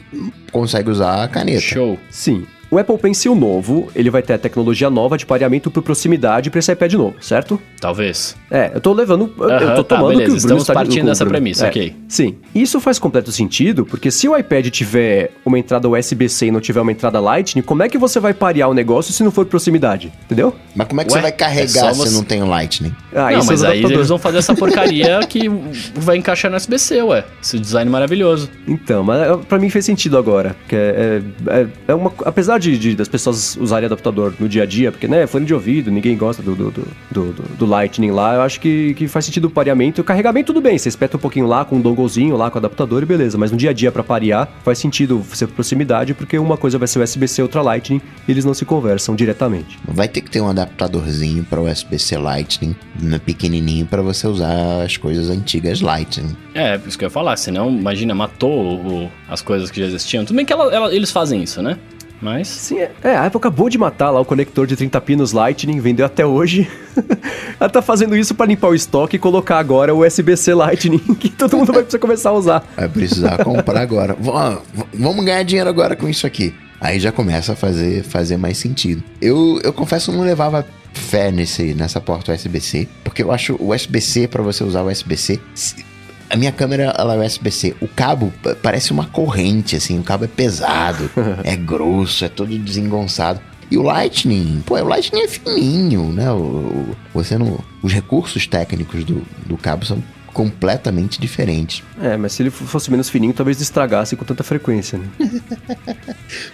consegue usar a caneta. Show. Sim. O Apple Pencil novo, ele vai ter a tecnologia nova de pareamento por proximidade para esse iPad novo, certo? Talvez. É, eu tô levando, eu- eu Aham, tô tá, tomando beleza, que o Bruno estamos está partindo dessa premissa, É, ok. Sim. Isso faz completo sentido, porque se o iPad tiver uma entrada USB-C e não tiver uma entrada Lightning, como é que você vai parear o negócio se não for proximidade? Entendeu? Mas como é que Ué, você vai é carregar só se você- não tem o Lightning? Ah, não, isso mas é aí eles vão fazer essa porcaria que vai encaixar no SBC, ué. Esse design maravilhoso. Então, mas é, pra mim fez sentido agora. Porque é, é, é uma. Apesar de, de- das pessoas usarem adaptador no dia a dia, porque, né, fone de ouvido, ninguém gosta do, do, do, do- do- do Lightning lá, eu acho que, que faz sentido o pareamento. O carregamento, tudo bem, você espeta um pouquinho lá com um donglezinho lá com o adaptador e beleza. Mas no dia a dia, pra parear, faz sentido ser proximidade, porque uma coisa vai ser USB-C, outra Lightning, e eles não se conversam diretamente. Vai ter que ter um adaptadorzinho para USB-C Lightning, né, pequenininho, para você usar as coisas antigas Lightning. É, isso que eu ia falar. Senão, imagina, matou o- as coisas que já existiam. Tudo bem que ela- ela- eles fazem isso, né? Mas. Sim, é, é, a Apple acabou de matar lá o conector de 30 pinos Lightning, vendeu até hoje. Ela tá fazendo isso para limpar o estoque e colocar agora o USB-C Lightning, que todo mundo vai precisar começar a usar. Vai precisar comprar agora. Vamos ganhar dinheiro agora com isso aqui. Aí já começa a fazer, fazer mais sentido. Eu, eu confesso, não levava fé nesse, nessa porta USB-C, porque eu acho o USB-C, para você usar o USB-C, a minha câmera ela é USB-C. O cabo pa- parece uma corrente, assim, o cabo é pesado, é grosso, é todo desengonçado. E o Lightning, pô, o Lightning é fininho, né? O, o- você não, os recursos técnicos do, do cabo são completamente diferentes. É, mas se ele fosse menos fininho, talvez estragasse com tanta frequência, né?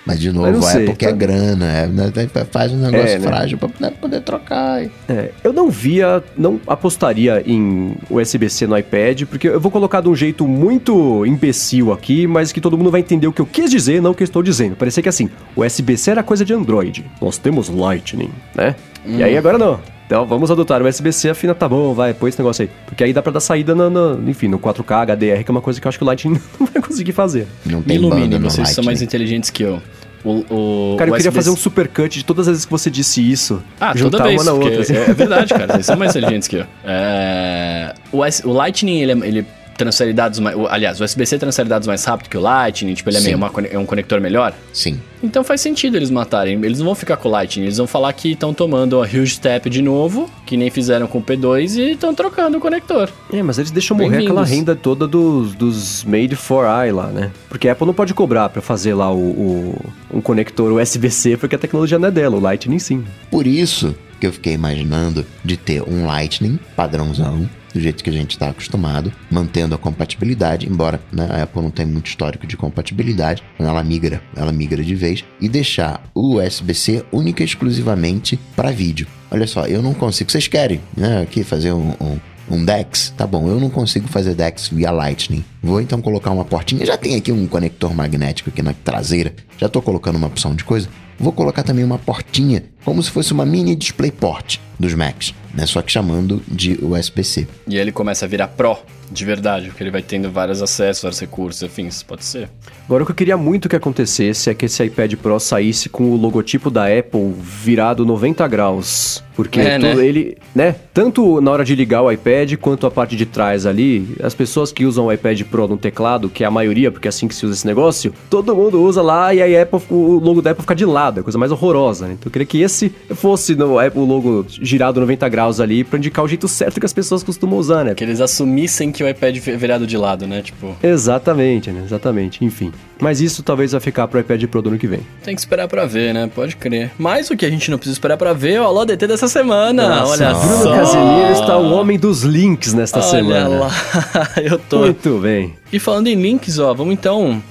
Mas de novo, é sei, porque é tá- grana, é, né, faz um negócio É, né? frágil pra né, poder trocar. É, eu não via, não apostaria em USB-C no iPad, porque eu vou colocar de um jeito muito imbecil aqui, mas que todo mundo vai entender o que eu quis dizer, não o que eu estou dizendo. Parecia que assim, o USB-C era coisa de Android. Nós temos Lightning, né? E aí agora não. Então vamos adotar o USB-C, afina, tá bom, vai, põe esse negócio aí. Porque aí dá pra dar saída, na, na- enfim, no 4K, HDR, que é uma coisa que eu acho que o Lightning não vai conseguir fazer. Não Me tem ilumine, banda no vocês são mais Lightning. inteligentes que eu. O, o Cara, eu queria fazer um supercut de todas as vezes que você disse isso. Ah, juntar toda vez, uma na outra. assim. é, é verdade, cara. Vocês são mais inteligentes que eu. É, o, S- o Lightning, ele, é- ele transfere dados mais... aliás, o USB-C transfere dados mais rápido que o Lightning. Tipo, ele é, meio uma cone- é um conector melhor. Sim. Então faz sentido eles matarem. Eles não vão ficar com o Lightning. Eles vão falar que estão tomando a Huge Step de novo, que nem fizeram com o P2, e estão trocando o conector. É, mas eles deixam morrer aquela renda toda dos, dos made for I lá, né? Porque a Apple não pode cobrar pra fazer lá o, o- um conector USB-C, porque a tecnologia não é dela, o Lightning sim. Por isso que eu fiquei imaginando de ter um Lightning padrãozão, do jeito que a gente está acostumado, mantendo a compatibilidade, embora né, a Apple não tenha muito histórico de compatibilidade, ela migra, ela migra de vez, e deixar o USB-C única e exclusivamente para vídeo. Olha só, eu não consigo. Vocês querem, né, aqui fazer um, um um DeX, tá bom, eu não consigo fazer DeX via Lightning. Vou então colocar uma portinha. Já tem aqui um conector magnético aqui na traseira. Já tô colocando uma opção de coisa. Vou colocar também uma portinha, como se fosse uma mini DisplayPort dos Macs, né? Só que chamando de USB-C. E aí ele começa a virar Pro, de verdade, porque ele vai tendo vários acessos, vários recursos, afins. Pode ser. Agora, o que eu queria muito que acontecesse é que esse iPad Pro saísse com o logotipo da Apple virado 90 graus. Porque É, todo né? ele, né? Tanto na hora de ligar o iPad quanto a parte de trás ali, as pessoas que usam o iPad Pro no teclado, que é a maioria, porque é assim que se usa esse negócio, todo mundo usa lá e aí a Apple, o logo da Apple fica de lado, é a coisa mais horrorosa, né? Então eu queria que esse fosse no, Apple- o logo girado 90 graus ali pra indicar o jeito certo que as pessoas costumam usar, né? Que eles assumissem que o iPad é virado de lado, né? Tipo, Exatamente, né? Exatamente, enfim. Mas isso talvez vai ficar pro iPad Pro do ano que vem. tem que esperar pra ver, né? Pode crer. Mas o que a gente não precisa esperar pra ver é o Alô DT dessa semana. Olha Bruno só. Casemiro está o homem dos links nesta Olha semana. lá. Eu tô. Muito bem. E falando em links, ó, vamos então.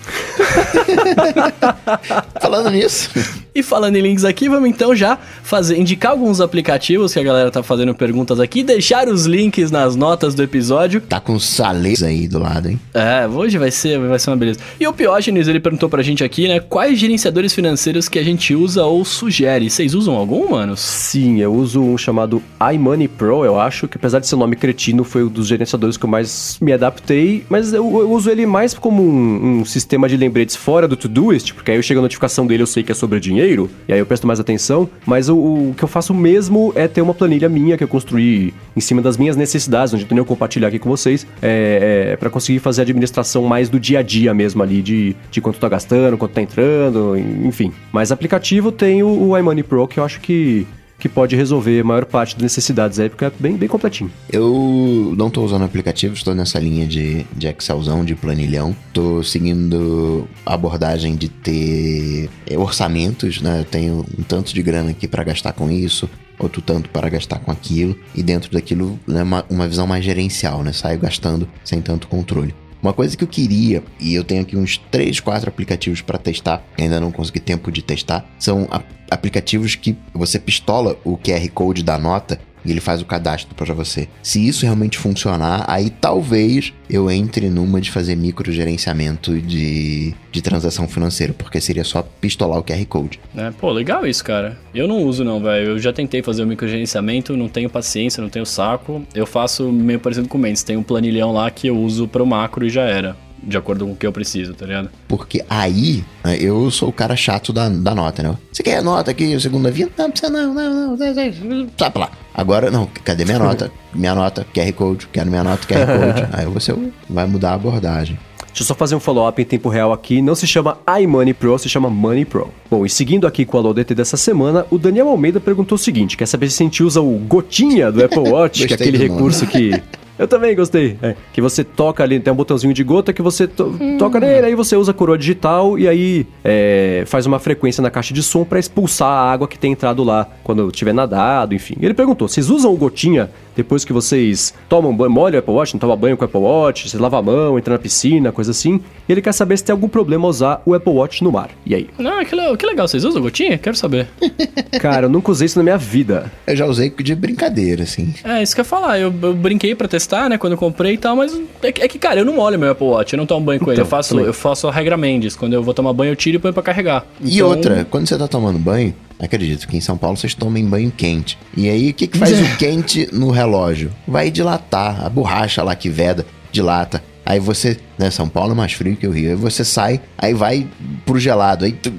Falando nisso, E falando em links aqui, vamos então já fazer, indicar alguns aplicativos que a galera tá fazendo perguntas aqui, deixar os links nas notas do episódio. tá com salês aí do lado, hein? É, hoje vai ser, vai ser uma beleza. E o Piógenes, ele perguntou pra gente aqui, né, quais gerenciadores financeiros que a gente usa ou sugere. Vocês usam algum, manos? Sim, eu uso um chamado iMoney Pro, eu acho, que apesar de ser um nome cretino, foi um dos gerenciadores que eu mais me adaptei, mas eu, eu uso ele mais como um, um sistema de lembretes fora do Todoist, porque aí eu chego a notificação dele, eu sei que é sobre dinheiro, e aí eu presto mais atenção, mas o, o que eu faço mesmo é ter uma planilha minha que eu construí em cima das minhas necessidades, onde eu tenho que compartilhar aqui com vocês, é, é, para conseguir fazer a administração mais do dia a dia mesmo ali, de, de quanto tá gastando, quanto tá entrando, enfim. Mas aplicativo tem o, o iMoney Pro, que eu acho que que pode resolver a maior parte das necessidades é bem, bem completinho. Eu não tô usando aplicativo, estou nessa linha de, de Excelzão, de planilhão. Tô seguindo a abordagem de ter é, orçamentos, né? Eu tenho um tanto de grana aqui para gastar com isso, outro tanto para gastar com aquilo. E dentro daquilo, né, uma, uma visão mais gerencial, né? Saio gastando sem tanto controle. Uma coisa que eu queria, e eu tenho aqui uns 3, 4 aplicativos para testar, ainda não consegui tempo de testar, são aplicativos que você pistola o QR Code da nota e ele faz o cadastro para você. Se isso realmente funcionar, aí talvez eu entre numa de fazer microgerenciamento de, de transação financeira, porque seria só pistolar o QR Code. É, pô, legal isso, cara. Eu não uso não, velho. Eu já tentei fazer o microgerenciamento, não tenho paciência, não tenho saco. Eu faço meio parecido com o Mendes. Tem um planilhão lá que eu uso pro macro e já era. De acordo com o que eu preciso, tá ligado? Porque aí, eu sou o cara chato da, da nota, né? Você quer a nota aqui, segunda via? Não, precisa não, não, não, sai pra lá. Agora, não, cadê minha nota? Minha nota, QR Code, quero minha nota, QR Code. Aí você vai mudar a abordagem. Deixa eu só fazer um follow-up em tempo real aqui. Não se chama iMoney Pro, se chama Money Pro. Bom, e seguindo aqui com a LODT dessa semana, o Daniel Almeida perguntou o seguinte: quer saber se a gente usa o gotinha do Apple Watch, que é aquele recurso que eu também gostei. É, que você toca ali, tem um botãozinho de gota que você to hum. toca nele, aí você usa a coroa digital e aí é, faz uma frequência na caixa de som para expulsar a água que tem entrado lá quando tiver nadado, enfim. Ele perguntou: vocês usam o gotinha depois que vocês tomam banho, molham o Apple Watch, não toma banho com o Apple Watch, você lava a mão, entra na piscina, coisa assim. E ele quer saber se tem algum problema usar o Apple Watch no mar. E aí? Não, que, que legal, vocês usam gotinha? Quero saber. Cara, eu nunca usei isso na minha vida. Eu já usei de brincadeira, assim. É, isso que eu ia falar. Eu, eu brinquei para testar, né, quando eu comprei e tal, mas é que, é que, cara, eu não molho meu Apple Watch, eu não tomo banho com então, ele. Eu faço, eu faço a regra Mendes. Quando eu vou tomar banho, eu tiro e ponho pra carregar. E então... outra, quando você tá tomando banho, Acredito que em São Paulo vocês tomem banho quente. E aí, o que, que faz o quente no relógio? Vai dilatar. A borracha lá que veda, dilata. Aí você, né, São Paulo é mais frio que o Rio. Aí você sai, aí vai pro gelado. Aí tu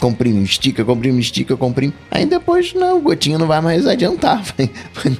comprime, estica, comprime, estica, comprime. Aí depois, não, o gotinho não vai mais adiantar. Vai,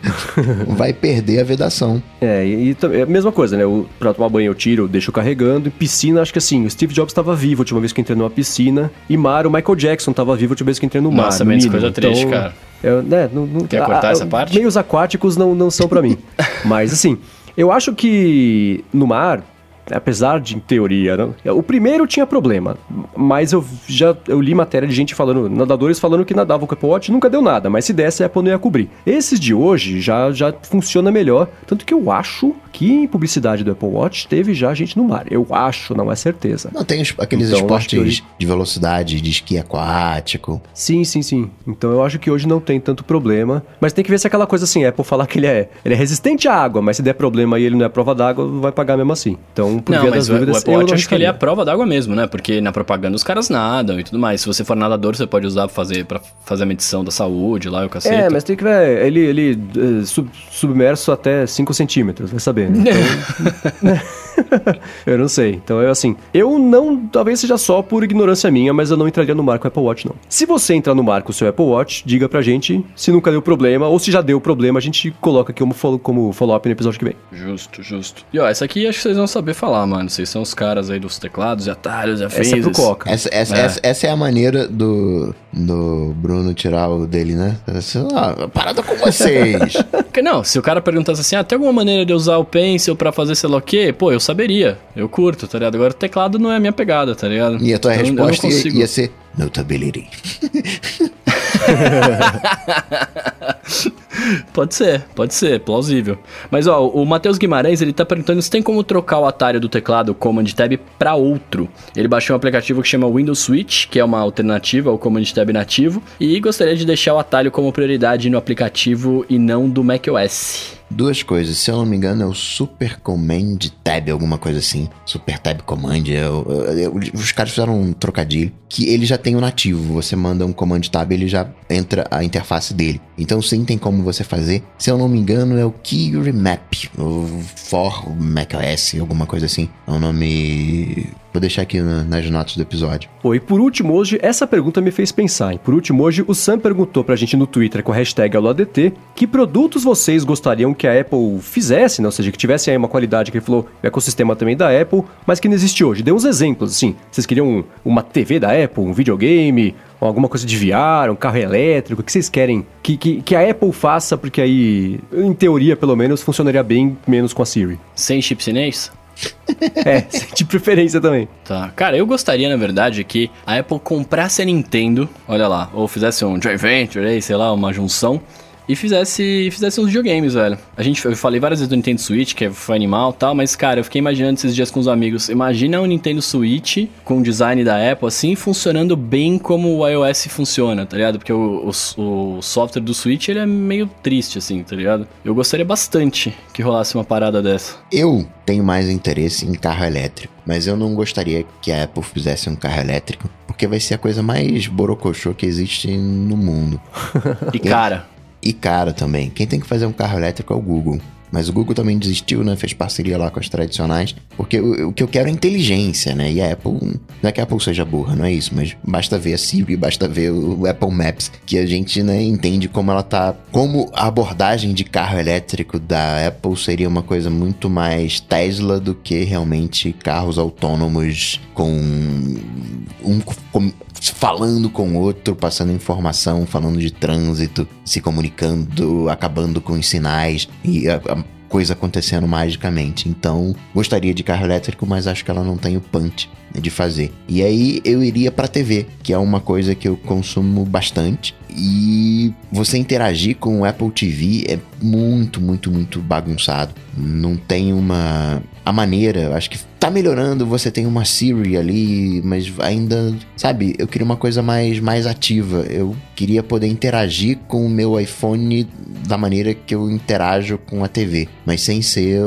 vai perder a vedação. É, e, e é a mesma coisa, né? O, pra tomar banho eu tiro, eu deixo carregando. E piscina, acho que assim, o Steve Jobs estava vivo a última vez que entrei numa piscina. E mar, o Michael Jackson estava vivo a última vez que entrei no mar. Nossa, menos coisa triste, então, cara. Eu, né, não, não, Quer cortar a, essa parte? Meios aquáticos não, não são para mim. Mas assim, eu acho que no mar apesar de em teoria, não, o primeiro tinha problema, mas eu já eu li matéria de gente falando, nadadores falando que nadavam com o Apple Watch nunca deu nada, mas se desse a Apple não ia cobrir. Esses de hoje já já funciona melhor, tanto que eu acho que em publicidade do Apple Watch teve já gente no mar. Eu acho, não é certeza. Não tem aqueles então, esportes de velocidade, de esqui aquático. Sim, sim, sim. Então eu acho que hoje não tem tanto problema, mas tem que ver se aquela coisa assim, Apple falar que ele é, ele é resistente à água, mas se der problema e ele não é prova d'água, vai pagar mesmo assim. Então, por não, via das dúvidas, o Apple Watch acho que ele é a prova d'água mesmo, né? Porque na propaganda os caras nadam e tudo mais. Se você for nadador, você pode usar pra fazer, pra fazer a medição da saúde lá, o cacete. É, mas tem que ver, ele, ele uh, sub, submerso até 5 centímetros, vai saber, né? Então, eu não sei. Então, eu assim, eu não, talvez seja só por ignorância minha, mas eu não entraria no mar com o Apple Watch, não. Se você entrar no mar com o seu Apple Watch, diga pra gente se nunca deu problema, ou se já deu problema, a gente coloca aqui como, como follow-up no episódio que vem. Justo, justo. E ó, essa aqui acho que vocês vão saber falar, mano. Vocês são os caras aí dos teclados e atalhos e afins. Essa é pro Coca. Essa, essa, é. Essa, essa, é a maneira do, do Bruno tirar o dele, né? Ah, parada com vocês. não, se o cara perguntasse assim, ah, tem alguma maneira de usar o Pencil pra fazer sei lá o quê? Pô, eu saberia. Eu curto, tá ligado? Agora o teclado não é a minha pegada, tá ligado? E a tua então, resposta ia, ia ser Notability. pode ser, pode ser, plausível. Mas ó, o Matheus Guimarães, ele tá perguntando se tem como trocar o atalho do teclado Command Tab para outro. Ele baixou um aplicativo que chama Windows Switch, que é uma alternativa ao Command Tab nativo, e gostaria de deixar o atalho como prioridade no aplicativo e não do macOS. Duas coisas, se eu não me engano é o Super Command Tab, alguma coisa assim. Super Tab Command. Eu, eu, eu, os caras fizeram um trocadilho que ele já tem o nativo. Você manda um Command Tab, ele já entra a interface dele. Então sim, tem como você fazer. Se eu não me engano é o Key Remap, o For macOS, alguma coisa assim. É um nome Vou deixar aqui na, nas notas do episódio. Oi, por último hoje, essa pergunta me fez pensar. E por último hoje, o Sam perguntou pra gente no Twitter com a hashtag AloADT que produtos vocês gostariam que a Apple fizesse, né? ou seja, que tivesse aí uma qualidade que ele falou, o ecossistema também da Apple, mas que não existe hoje. Dê uns exemplos, assim. Vocês queriam uma TV da Apple, um videogame, alguma coisa de VR, um carro elétrico, o que vocês querem que, que, que, a Apple faça, porque aí, em teoria, pelo menos, funcionaria bem menos com a Siri. Sem chip chinês? é, de preferência também. Tá. Cara, eu gostaria, na verdade, que a Apple comprasse a Nintendo, olha lá, ou fizesse um joint venture aí, sei lá, uma junção, e fizesse, fizesse uns videogames, velho. A gente, eu falei várias vezes do Nintendo Switch, que foi animal e tal, mas, cara, eu fiquei imaginando esses dias com os amigos. Imagina o Nintendo Switch com o design da Apple, assim, funcionando bem como o iOS funciona, tá ligado? Porque o, o, o software do Switch, ele é meio triste, assim, tá ligado? Eu gostaria bastante que rolasse uma parada dessa. Eu tenho mais interesse em carro elétrico, mas eu não gostaria que a Apple fizesse um carro elétrico, porque vai ser a coisa mais borocochô que existe no mundo. E cara, e caro também. Quem tem que fazer um carro elétrico é o Google. mas o Google também desistiu, né? Fez parceria lá com as tradicionais. Porque o, o que eu quero é inteligência, né? E a Apple, não é que a Apple seja burra, não é isso, mas basta ver a Siri, basta ver o Apple Maps, que a gente né, entende como ela tá. Como a abordagem de carro elétrico da Apple seria uma coisa muito mais Tesla do que realmente carros autônomos com um com, falando com outro, passando informação, falando de trânsito, se comunicando, acabando com os sinais e a, a coisa acontecendo magicamente. Então, gostaria de carro elétrico, mas acho que ela não tem o punch de fazer. E aí eu iria para TV, que é uma coisa que eu consumo bastante. E você interagir com o Apple TV é muito, muito, muito bagunçado. Não tem uma. A maneira, acho que tá melhorando, você tem uma Siri ali, mas ainda, sabe, eu queria uma coisa mais, mais ativa. Eu queria poder interagir com o meu iPhone da maneira que eu interajo com a TV, mas sem ser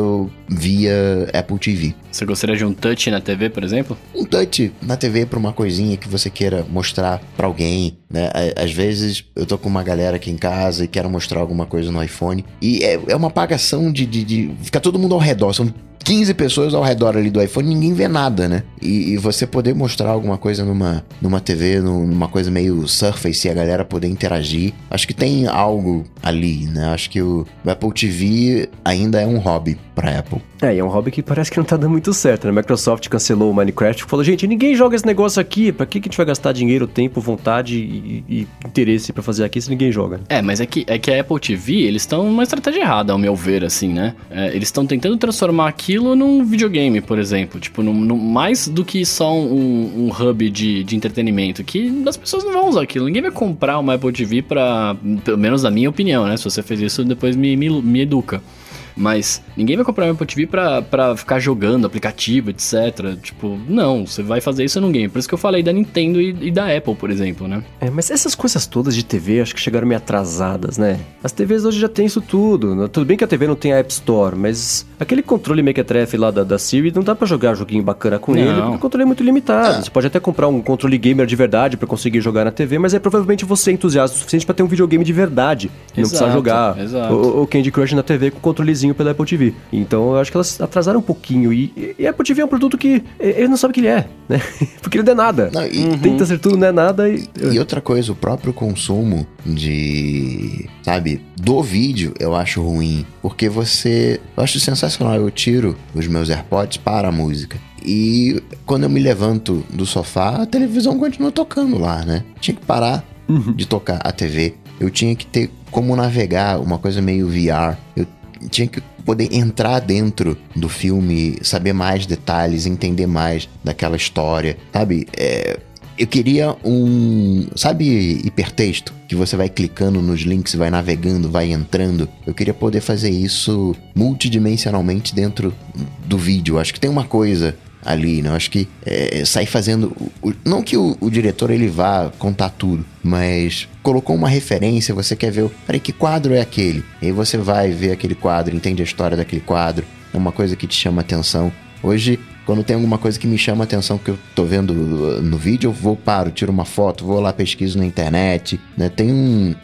via Apple TV. Você gostaria de um touch na TV, por exemplo? Um touch na TV para uma coisinha que você queira mostrar para alguém, né? Às vezes eu tô com uma galera aqui em casa e quero mostrar alguma coisa no iPhone e é, é uma apagação de, de, de ficar todo mundo ao redor. São 15 pessoas ao redor ali do iPhone, ninguém vê nada, né? E, e, você poder mostrar alguma coisa numa, numa TV, numa coisa meio Surface e a galera poder interagir. Acho que tem algo ali, né? Acho que o, Apple TV ainda é um hobby pra Apple. É, e é um hobby que parece que não tá dando muito certo, né? A Microsoft cancelou o Minecraft e falou, gente, ninguém joga esse negócio aqui, pra que, que a gente vai gastar dinheiro, tempo, vontade e, e interesse para fazer aqui se ninguém joga? É, mas é que, é que a Apple TV, eles estão numa estratégia errada, ao meu ver, assim, né? É, eles estão tentando transformar aquilo num videogame, por exemplo, tipo, num, num, mais do que só um, um hub de, de entretenimento, que as pessoas não vão usar aquilo, ninguém vai comprar uma Apple TV pra, pelo menos na minha opinião, né? Se você fez isso, depois me, me, me educa. Mas ninguém vai comprar uma Apple TV pra, pra ficar jogando aplicativo, etc. Tipo, não, você vai fazer isso num game. Por isso que eu falei da Nintendo e, e, da Apple, por exemplo, né? É, mas essas coisas todas de TV acho que chegaram meio atrasadas, né? As TVs hoje já tem isso tudo. Né? Tudo bem que a TV não tem a App Store, mas aquele controle Mequetrefe lá da, da Siri não dá pra jogar joguinho bacana com não. ele, porque o controle é muito limitado. Ah. Você pode até comprar um controle gamer de verdade para conseguir jogar na TV, mas é provavelmente você é entusiasta o suficiente para ter um videogame de verdade. E não precisar jogar o, o Candy Crush na TV com controlezinho pela Apple TV. Então eu acho que elas atrasaram um pouquinho. E, e a Apple TV é um produto que ele não sabe o que ele é, né? Porque ele não é nada. Não, e, uhum. Tenta ser tudo, não é nada. E... e outra coisa, o próprio consumo de, sabe, do vídeo eu acho ruim. Porque você. Eu acho sensacional. Eu tiro os meus AirPods para a música. E quando eu me levanto do sofá, a televisão continua tocando lá, né? Tinha que parar uhum. de tocar a TV. Eu tinha que ter como navegar, uma coisa meio VR. Eu tinha que poder entrar dentro do filme, saber mais detalhes, entender mais daquela história, sabe? É, eu queria um. Sabe, hipertexto? Que você vai clicando nos links, vai navegando, vai entrando. Eu queria poder fazer isso multidimensionalmente dentro do vídeo. Acho que tem uma coisa ali, né? Eu acho que é, sair fazendo. Não que o, o, diretor ele vá contar tudo, mas colocou uma referência, você quer ver. Peraí, que quadro é aquele? E aí você vai ver aquele quadro, entende a história daquele quadro, é uma coisa que te chama atenção. Hoje quando tem alguma coisa que me chama a atenção que eu tô vendo uh, no vídeo, eu vou, paro, tiro uma foto, vou lá, pesquiso na internet, né? Tem um...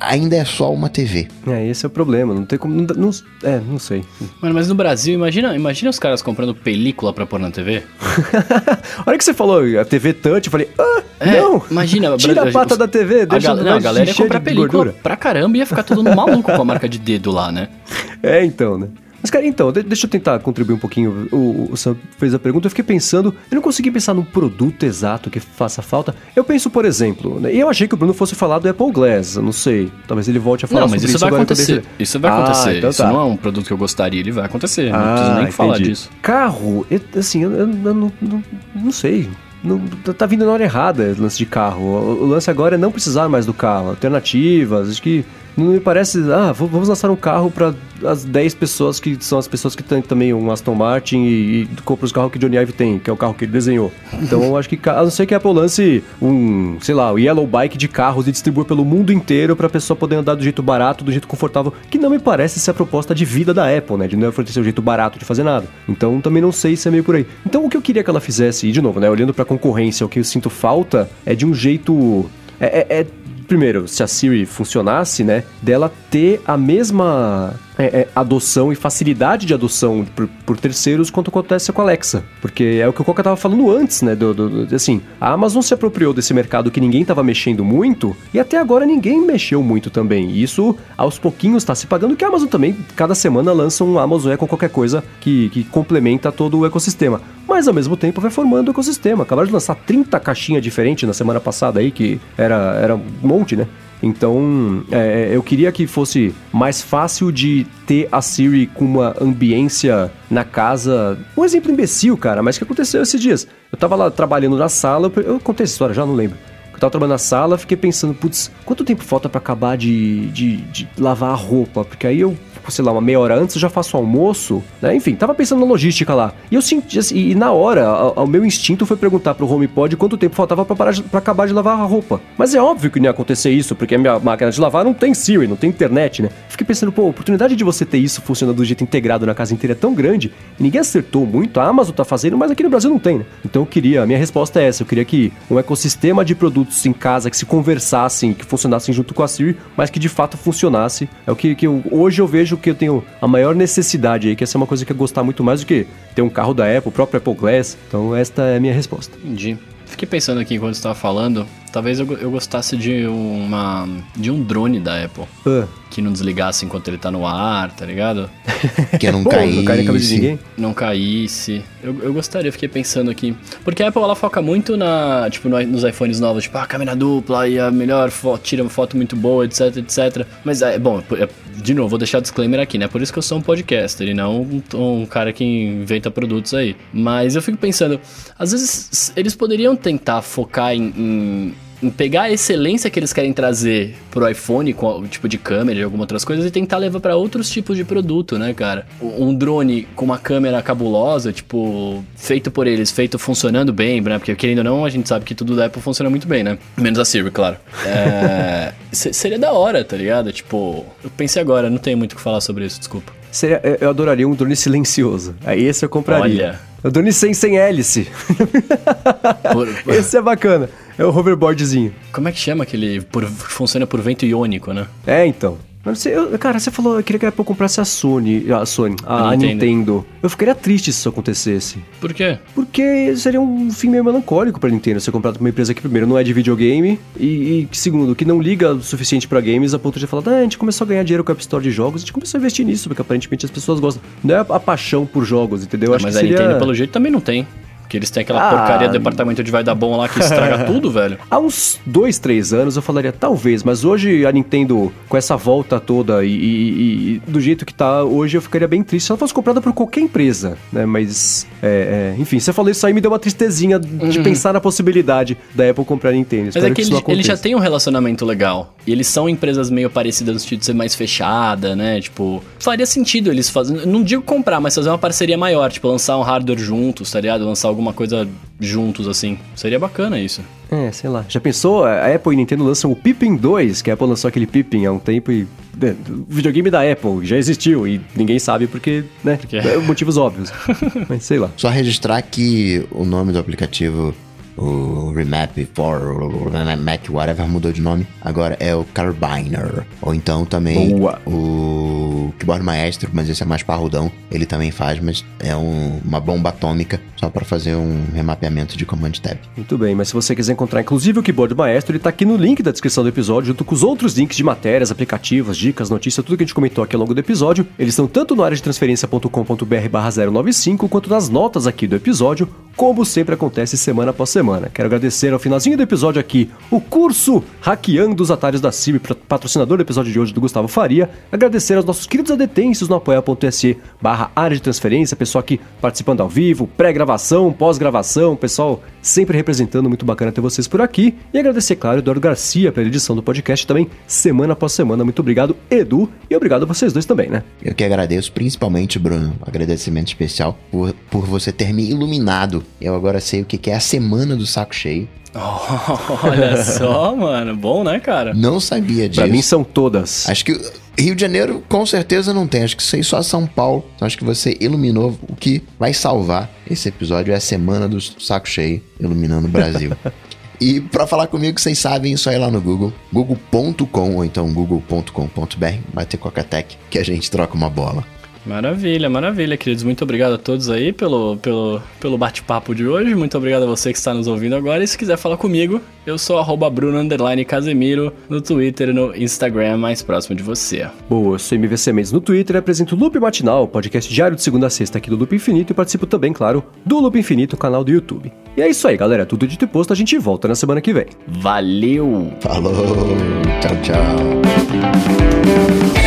ainda é só uma TV. É, esse é o problema, não tem como... Não, não, é, não sei. Mano, mas no Brasil, imagina, imagina os caras comprando película pra pôr na TV. a hora que você falou a TV touch, eu falei, ah, é, não, imagina, tira a pata da TV, deixa a, gal não, a galera ia comprar película gordura. pra caramba e ia ficar todo mundo maluco com a marca de dedo lá, né? É, então, né? Mas, cara, então, deixa eu tentar contribuir um pouquinho. O, o Sam fez a pergunta, eu fiquei pensando, eu não consegui pensar num produto exato que faça falta. Eu penso, por exemplo, né, eu achei que o Bruno fosse falar do Apple Glass, eu não sei. Talvez ele volte a falar não, mas isso, isso vai acontecer. Isso vai ah, acontecer. Então isso tá. não é um produto que eu gostaria, ele vai acontecer. Ah, não preciso nem entendi. falar disso. Carro, assim, eu, eu, eu não, não, não sei. Não, tá vindo na hora errada o lance de carro. O, o lance agora é não precisar mais do carro. Alternativas, acho que não me parece, ah, vamos lançar um carro para as 10 pessoas que são as pessoas que têm também um Aston Martin e, e compram os carros que Johnny Ive tem, que é o carro que ele desenhou. Então acho que, a não ser que a Apple lance um, sei lá, o Yellow Bike de carros e distribua pelo mundo inteiro para a pessoa poder andar do jeito barato, do jeito confortável, que não me parece ser a proposta de vida da Apple, né? De não oferecer o jeito barato de fazer nada. Então também não sei se é meio por aí. Então o que eu queria que ela fizesse, e de novo, né, olhando para a concorrência, o que eu sinto falta é de um jeito é, é, é primeiro, se a Siri funcionasse, né, dela ter a mesma é, é, adoção e facilidade de adoção por, por, terceiros quanto acontece com a Alexa. Porque é o que o Coca tava falando antes, né? Do, do, assim, a Amazon se apropriou desse mercado que ninguém tava mexendo muito e até agora ninguém mexeu muito também. E isso aos pouquinhos está se pagando, que a Amazon também, cada semana lança um Amazon Echo qualquer coisa que, que complementa todo o ecossistema. Mas ao mesmo tempo vai formando o ecossistema. Acabaram de lançar 30 caixinhas diferentes na semana passada aí, que era, era um monte, né? Então, é, eu queria que fosse mais fácil de ter a Siri com uma ambiência na casa. Um exemplo imbecil, cara, mas que aconteceu esses dias. Eu tava lá trabalhando na sala, eu contei essa história, já não lembro. Eu tava trabalhando na sala, fiquei pensando, putz, quanto tempo falta para acabar de, de, de lavar a roupa? Porque aí eu sei lá, uma meia hora antes, eu já faço o almoço, né? Enfim, tava pensando na logística lá. E eu senti, assim, e na hora, o meu instinto foi perguntar pro HomePod quanto tempo faltava pra, parar pra acabar de lavar a roupa. Mas é óbvio que não ia acontecer isso, porque a minha máquina de lavar não tem Siri, não tem internet, né? Fiquei pensando, pô, a oportunidade de você ter isso funcionando do jeito integrado na casa inteira é tão grande, e ninguém acertou muito, a Amazon tá fazendo, mas aqui no Brasil não tem, né? Então eu queria, a minha resposta é essa, eu queria que um ecossistema de produtos em casa que se conversassem, que funcionassem junto com a Siri, mas que de fato funcionasse. É o que, que eu, hoje eu vejo que eu tenho a maior necessidade aí, que essa é uma coisa que eu gostar muito mais do que ter um carro da Apple, o próprio Apple Glass. Então esta é a minha resposta. Entendi. Fiquei pensando aqui enquanto estava falando, talvez eu, eu gostasse de uma de um drone da Apple. Uh. Que não desligasse enquanto ele tá no ar, tá ligado? Que não Pô, caísse. Não, não caísse. Eu, eu gostaria, fiquei pensando aqui. Porque a Apple ela foca muito na, tipo, no, nos iPhones novos, tipo, a câmera dupla e a melhor foto, tira uma foto muito boa, etc, etc. Mas é bom, é, de novo, vou deixar o disclaimer aqui, né? Por isso que eu sou um podcaster e não um, um cara que inventa produtos aí. Mas eu fico pensando, às vezes eles poderiam tentar focar em em pegar a excelência que eles querem trazer pro iPhone, com tipo de câmera e algumas outras coisas, e tentar levar para outros tipos de produto, né, cara? Um drone com uma câmera cabulosa, tipo, feito por eles, feito funcionando bem, né? Porque querendo ou não, a gente sabe que tudo da Apple funciona muito bem, né? Menos a Siri, claro. É, seria da hora, tá ligado? Tipo, eu pensei agora, não tenho muito o que falar sobre isso, desculpa. Seria, eu adoraria um drone silencioso. Aí esse eu compraria. Olha. O drone sem, sem hélice. Por, por... Esse é bacana. É o hoverboardzinho. Como é que chama aquele. Por, funciona por vento iônico, né? É, então. Mas você, eu, cara, você falou, eu queria que a Apple comprasse a Sony, a Sony, a, a Nintendo. Nintendo. Eu ficaria triste se isso acontecesse. Por quê? Porque seria um fim meio melancólico pra Nintendo ser comprado por uma empresa que, primeiro, não é de videogame e, e segundo, que não liga o suficiente para games a ponto de falar, ah, a gente começou a ganhar dinheiro com a App Store de jogos, a gente começou a investir nisso, porque aparentemente as pessoas gostam. Não é a, paixão por jogos, entendeu? Ah, mas a seria... Nintendo, pelo jeito, também não tem. Que eles têm aquela ah, porcaria do departamento de vai dar bom lá que estraga tudo, velho. Há uns dois, três anos eu falaria talvez, mas hoje a Nintendo, com essa volta toda e, e, e do jeito que tá hoje, eu ficaria bem triste se ela fosse comprada por qualquer empresa, né? Mas, é, é, enfim, você falou isso aí me deu uma tristezinha de uhum. pensar na possibilidade da Apple comprar a Nintendo. Mas é que, que ele, ele, já tem um relacionamento legal. E eles são empresas meio parecidas no sentido de ser mais fechada, né? Tipo, faria sentido eles fazerem. Não digo comprar, mas fazer uma parceria maior, tipo, lançar um hardware juntos, tá ligado? Lançar algum alguma coisa juntos, assim. Seria bacana isso. É, sei lá. Já pensou? A Apple e Nintendo lançam o Pippin 2, que a Apple lançou aquele Pippin há um tempo e. Né, o videogame da Apple já existiu e ninguém sabe porque, né? Porque... Motivos óbvios. Mas sei lá. Só registrar que o nome do aplicativo o Remap 4, o Remap whatever mudou de nome. Agora é o Carbiner. Ou então também Boa. o Keyboard Maestro, mas esse é mais parrudão. Ele também faz, mas é um, uma bomba atômica só para fazer um remapeamento de Command Tab. Muito bem, mas se você quiser encontrar inclusive o Keyboard Maestro, ele tá aqui no link da descrição do episódio, junto com os outros links de matérias, aplicativos, dicas, notícias, tudo que a gente comentou aqui ao longo do episódio. Eles estão tanto no área de transferência.com.br barra 095, quanto nas notas aqui do episódio, como sempre acontece semana após semana. Quero agradecer ao finalzinho do episódio aqui o curso Hackeando os Atalhos da CIB, patrocinador do episódio de hoje do Gustavo Faria. Agradecer aos nossos queridos adetêncios no apoia.se barra área de transferência, pessoal aqui participando ao vivo, pré-gravação, pós-gravação, pessoal sempre representando, muito bacana ter vocês por aqui. E agradecer, claro, Eduardo Garcia pela edição do podcast também, semana após semana. Muito obrigado, Edu, e obrigado a vocês dois também, né? Eu que agradeço, principalmente, Bruno, agradecimento especial por, por você ter me iluminado. Eu agora sei o que é a semana do saco cheio. Oh, olha só, mano. Bom, né, cara? Não sabia disso. Pra mim são todas. Acho que Rio de Janeiro com certeza não tem. Acho que sei só São Paulo. Então acho que você iluminou o que vai salvar esse episódio é a semana do saco cheio iluminando o Brasil. E pra falar comigo, vocês sabem, isso aí lá no Google, google.com ou então google.com.br, vai ter Coca-Tech, que a gente troca uma bola. Maravilha, maravilha, queridos. Muito obrigado a todos aí pelo, pelo, pelo bate-papo de hoje. Muito obrigado a você que está nos ouvindo agora. E se quiser falar comigo, eu sou arroba Bruno Casemiro no Twitter e no Instagram mais próximo de você. Boa, eu sou MVC Mendes no Twitter, apresento o Loop Matinal, podcast diário de segunda a sexta aqui do Loop Infinito e participo também, claro, do Loop Infinito, canal do YouTube. E é isso aí, galera. Tudo dito e posto, a gente volta na semana que vem. Valeu! Falou, tchau, tchau.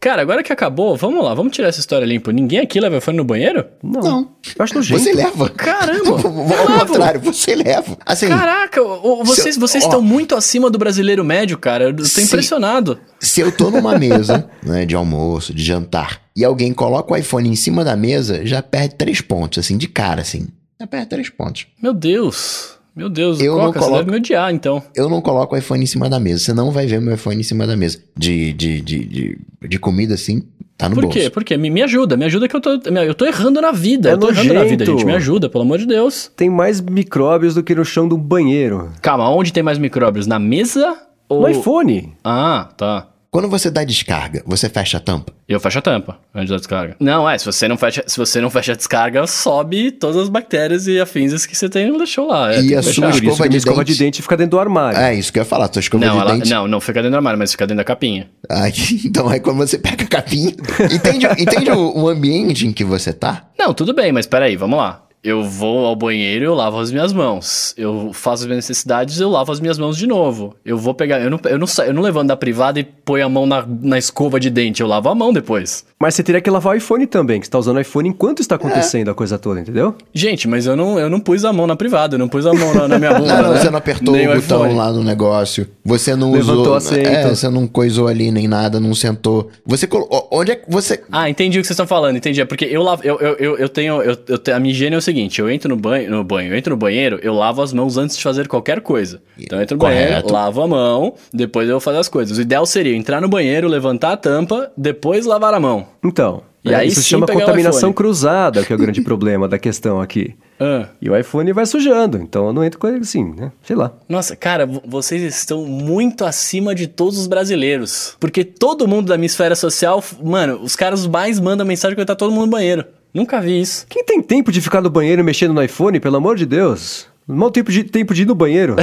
Cara, agora que acabou, vamos lá, vamos tirar essa história limpa. Ninguém aqui leva iPhone no banheiro? Não. Não. Eu acho nojento. Você leva. Caramba! Ao contrário, você leva. Assim, Caraca, vocês, Se- vocês ó. estão muito acima do brasileiro médio, cara. Eu tô Sim. impressionado. se eu tô numa mesa, né, de almoço, de jantar, e alguém coloca o iPhone em cima da mesa, já perde três pontos, assim, de cara, assim. Já perde três pontos. Meu Deus. Meu Deus, Eu não Coca, você coloco- deve me odiar, então. Eu não coloco o iPhone em cima da mesa. Você não vai ver meu iPhone em cima da mesa. De, de, de, de, de comida, assim, tá no Por bolso. quê? Por quê? Me, me ajuda, me ajuda que eu tô, eu tô errando na vida. É eu tô errando na vida, nojento. gente. Me ajuda, pelo amor de Deus. Tem mais micróbios do que no chão do banheiro. Calma, onde tem mais micróbios? Na mesa ou... No iPhone. Ah, tá. Quando você dá descarga, você fecha a tampa. Eu fecho a tampa antes da descarga. Não, é, se você não fecha, se você não fecha a descarga, sobe todas as bactérias e afins que você tem deixou lá. É, E a sua escova de escova de dente- dente fica dentro do armário. É isso que eu ia falar. Tua escova Não, de ela, dente. não, não fica dentro do armário, mas fica dentro da capinha. Aí, então, aí quando você pega a capinha. Entende, entende o, o ambiente em que você tá? Não, tudo bem, mas peraí, vamos lá. Eu vou ao banheiro e eu lavo as minhas mãos. Eu faço as minhas necessidades eu lavo as minhas mãos de novo. Eu vou pegar. Eu não, eu não, sa- eu não levanto da privada e ponho a mão na, na escova de dente. Eu lavo a mão depois. Mas você teria que lavar o iPhone também, que você tá usando o iPhone enquanto está acontecendo a coisa toda, entendeu? Gente, mas eu não, eu não pus a mão na privada, eu não pus a mão na, na minha bunda. Não, não, né? você não apertou Nem o botão iPhone. lá no negócio. Você não Levantou usou. É, você não coisou ali nem nada, não sentou. Você colocou. Onde é que você. Ah, entendi o que vocês estão falando, entendi. É porque eu lavo. Eu, eu, eu, eu tenho. Eu, eu tenho- a minha higiene é o seguinte: eu entro no banho, no banho, eu entro no banheiro, eu lavo as mãos antes de fazer qualquer coisa. Então eu entro no banheiro, Correto. lavo a mão, depois eu vou fazer as coisas. O ideal seria entrar no banheiro, levantar a tampa, depois lavar a mão. Então, E é, aí isso chama contaminação cruzada, que é o grande problema da questão aqui. Ah. E o iPhone vai sujando, então eu não entro com ele assim, né? Sei lá. Nossa, cara, vo- vocês estão muito acima de todos os brasileiros. Porque todo mundo da minha esfera social, mano, os caras mais mandam mensagem quando tá todo mundo no banheiro. Nunca vi isso. Quem tem tempo de ficar no banheiro mexendo no iPhone, pelo amor de Deus? Mal tempo de, tempo de ir no banheiro.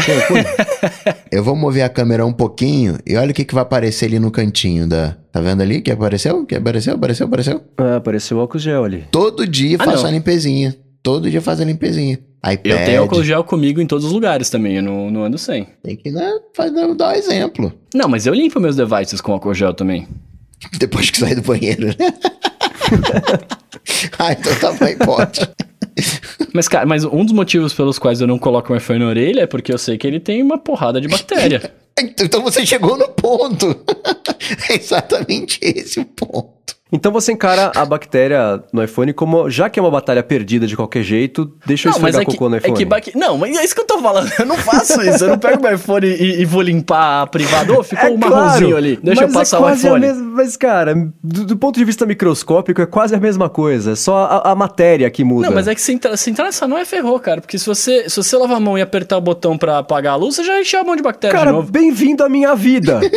Eu vou mover a câmera um pouquinho e olha o que, que vai aparecer ali no cantinho da. Tá vendo ali que apareceu? Que apareceu? Apareceu? Apareceu? ah, apareceu o álcool gel ali. Todo dia Ah, faço não. a limpezinha. Todo dia faz a limpezinha. iPad. Eu tenho álcool gel comigo em todos os lugares também, eu não, não ando sem. Tem que né, fazer, dar um exemplo. Não, mas eu limpo meus devices com álcool gel também. Depois que sai do banheiro, né? ah, então tá bem, pode. Mas, cara, mas um dos motivos pelos quais eu não coloco o iPhone na orelha é porque eu sei que ele tem uma porrada de bactéria. Então você chegou no ponto. É exatamente esse o ponto. Então você encara a bactéria no iPhone como, já que é uma batalha perdida de qualquer jeito, deixa eu Não, esfregar é que, cocô no é iPhone. que bac- Não, mas é isso que eu tô falando. Eu não faço isso. Eu não pego meu iPhone e, e vou limpar a privada. Ô, ficou um marronzinho ali. Deixa eu mas passar é o iPhone. A mesma, mas, cara, do, do ponto de vista microscópico, é quase a mesma coisa. Só a, a matéria que muda. Não, mas é que se entrar, se entrar nessa mão é ferrou, cara. Porque se você, se você lavar a mão e apertar o botão pra apagar a luz, você já encheu a mão de bactéria de Cara, bem-vindo à minha vida.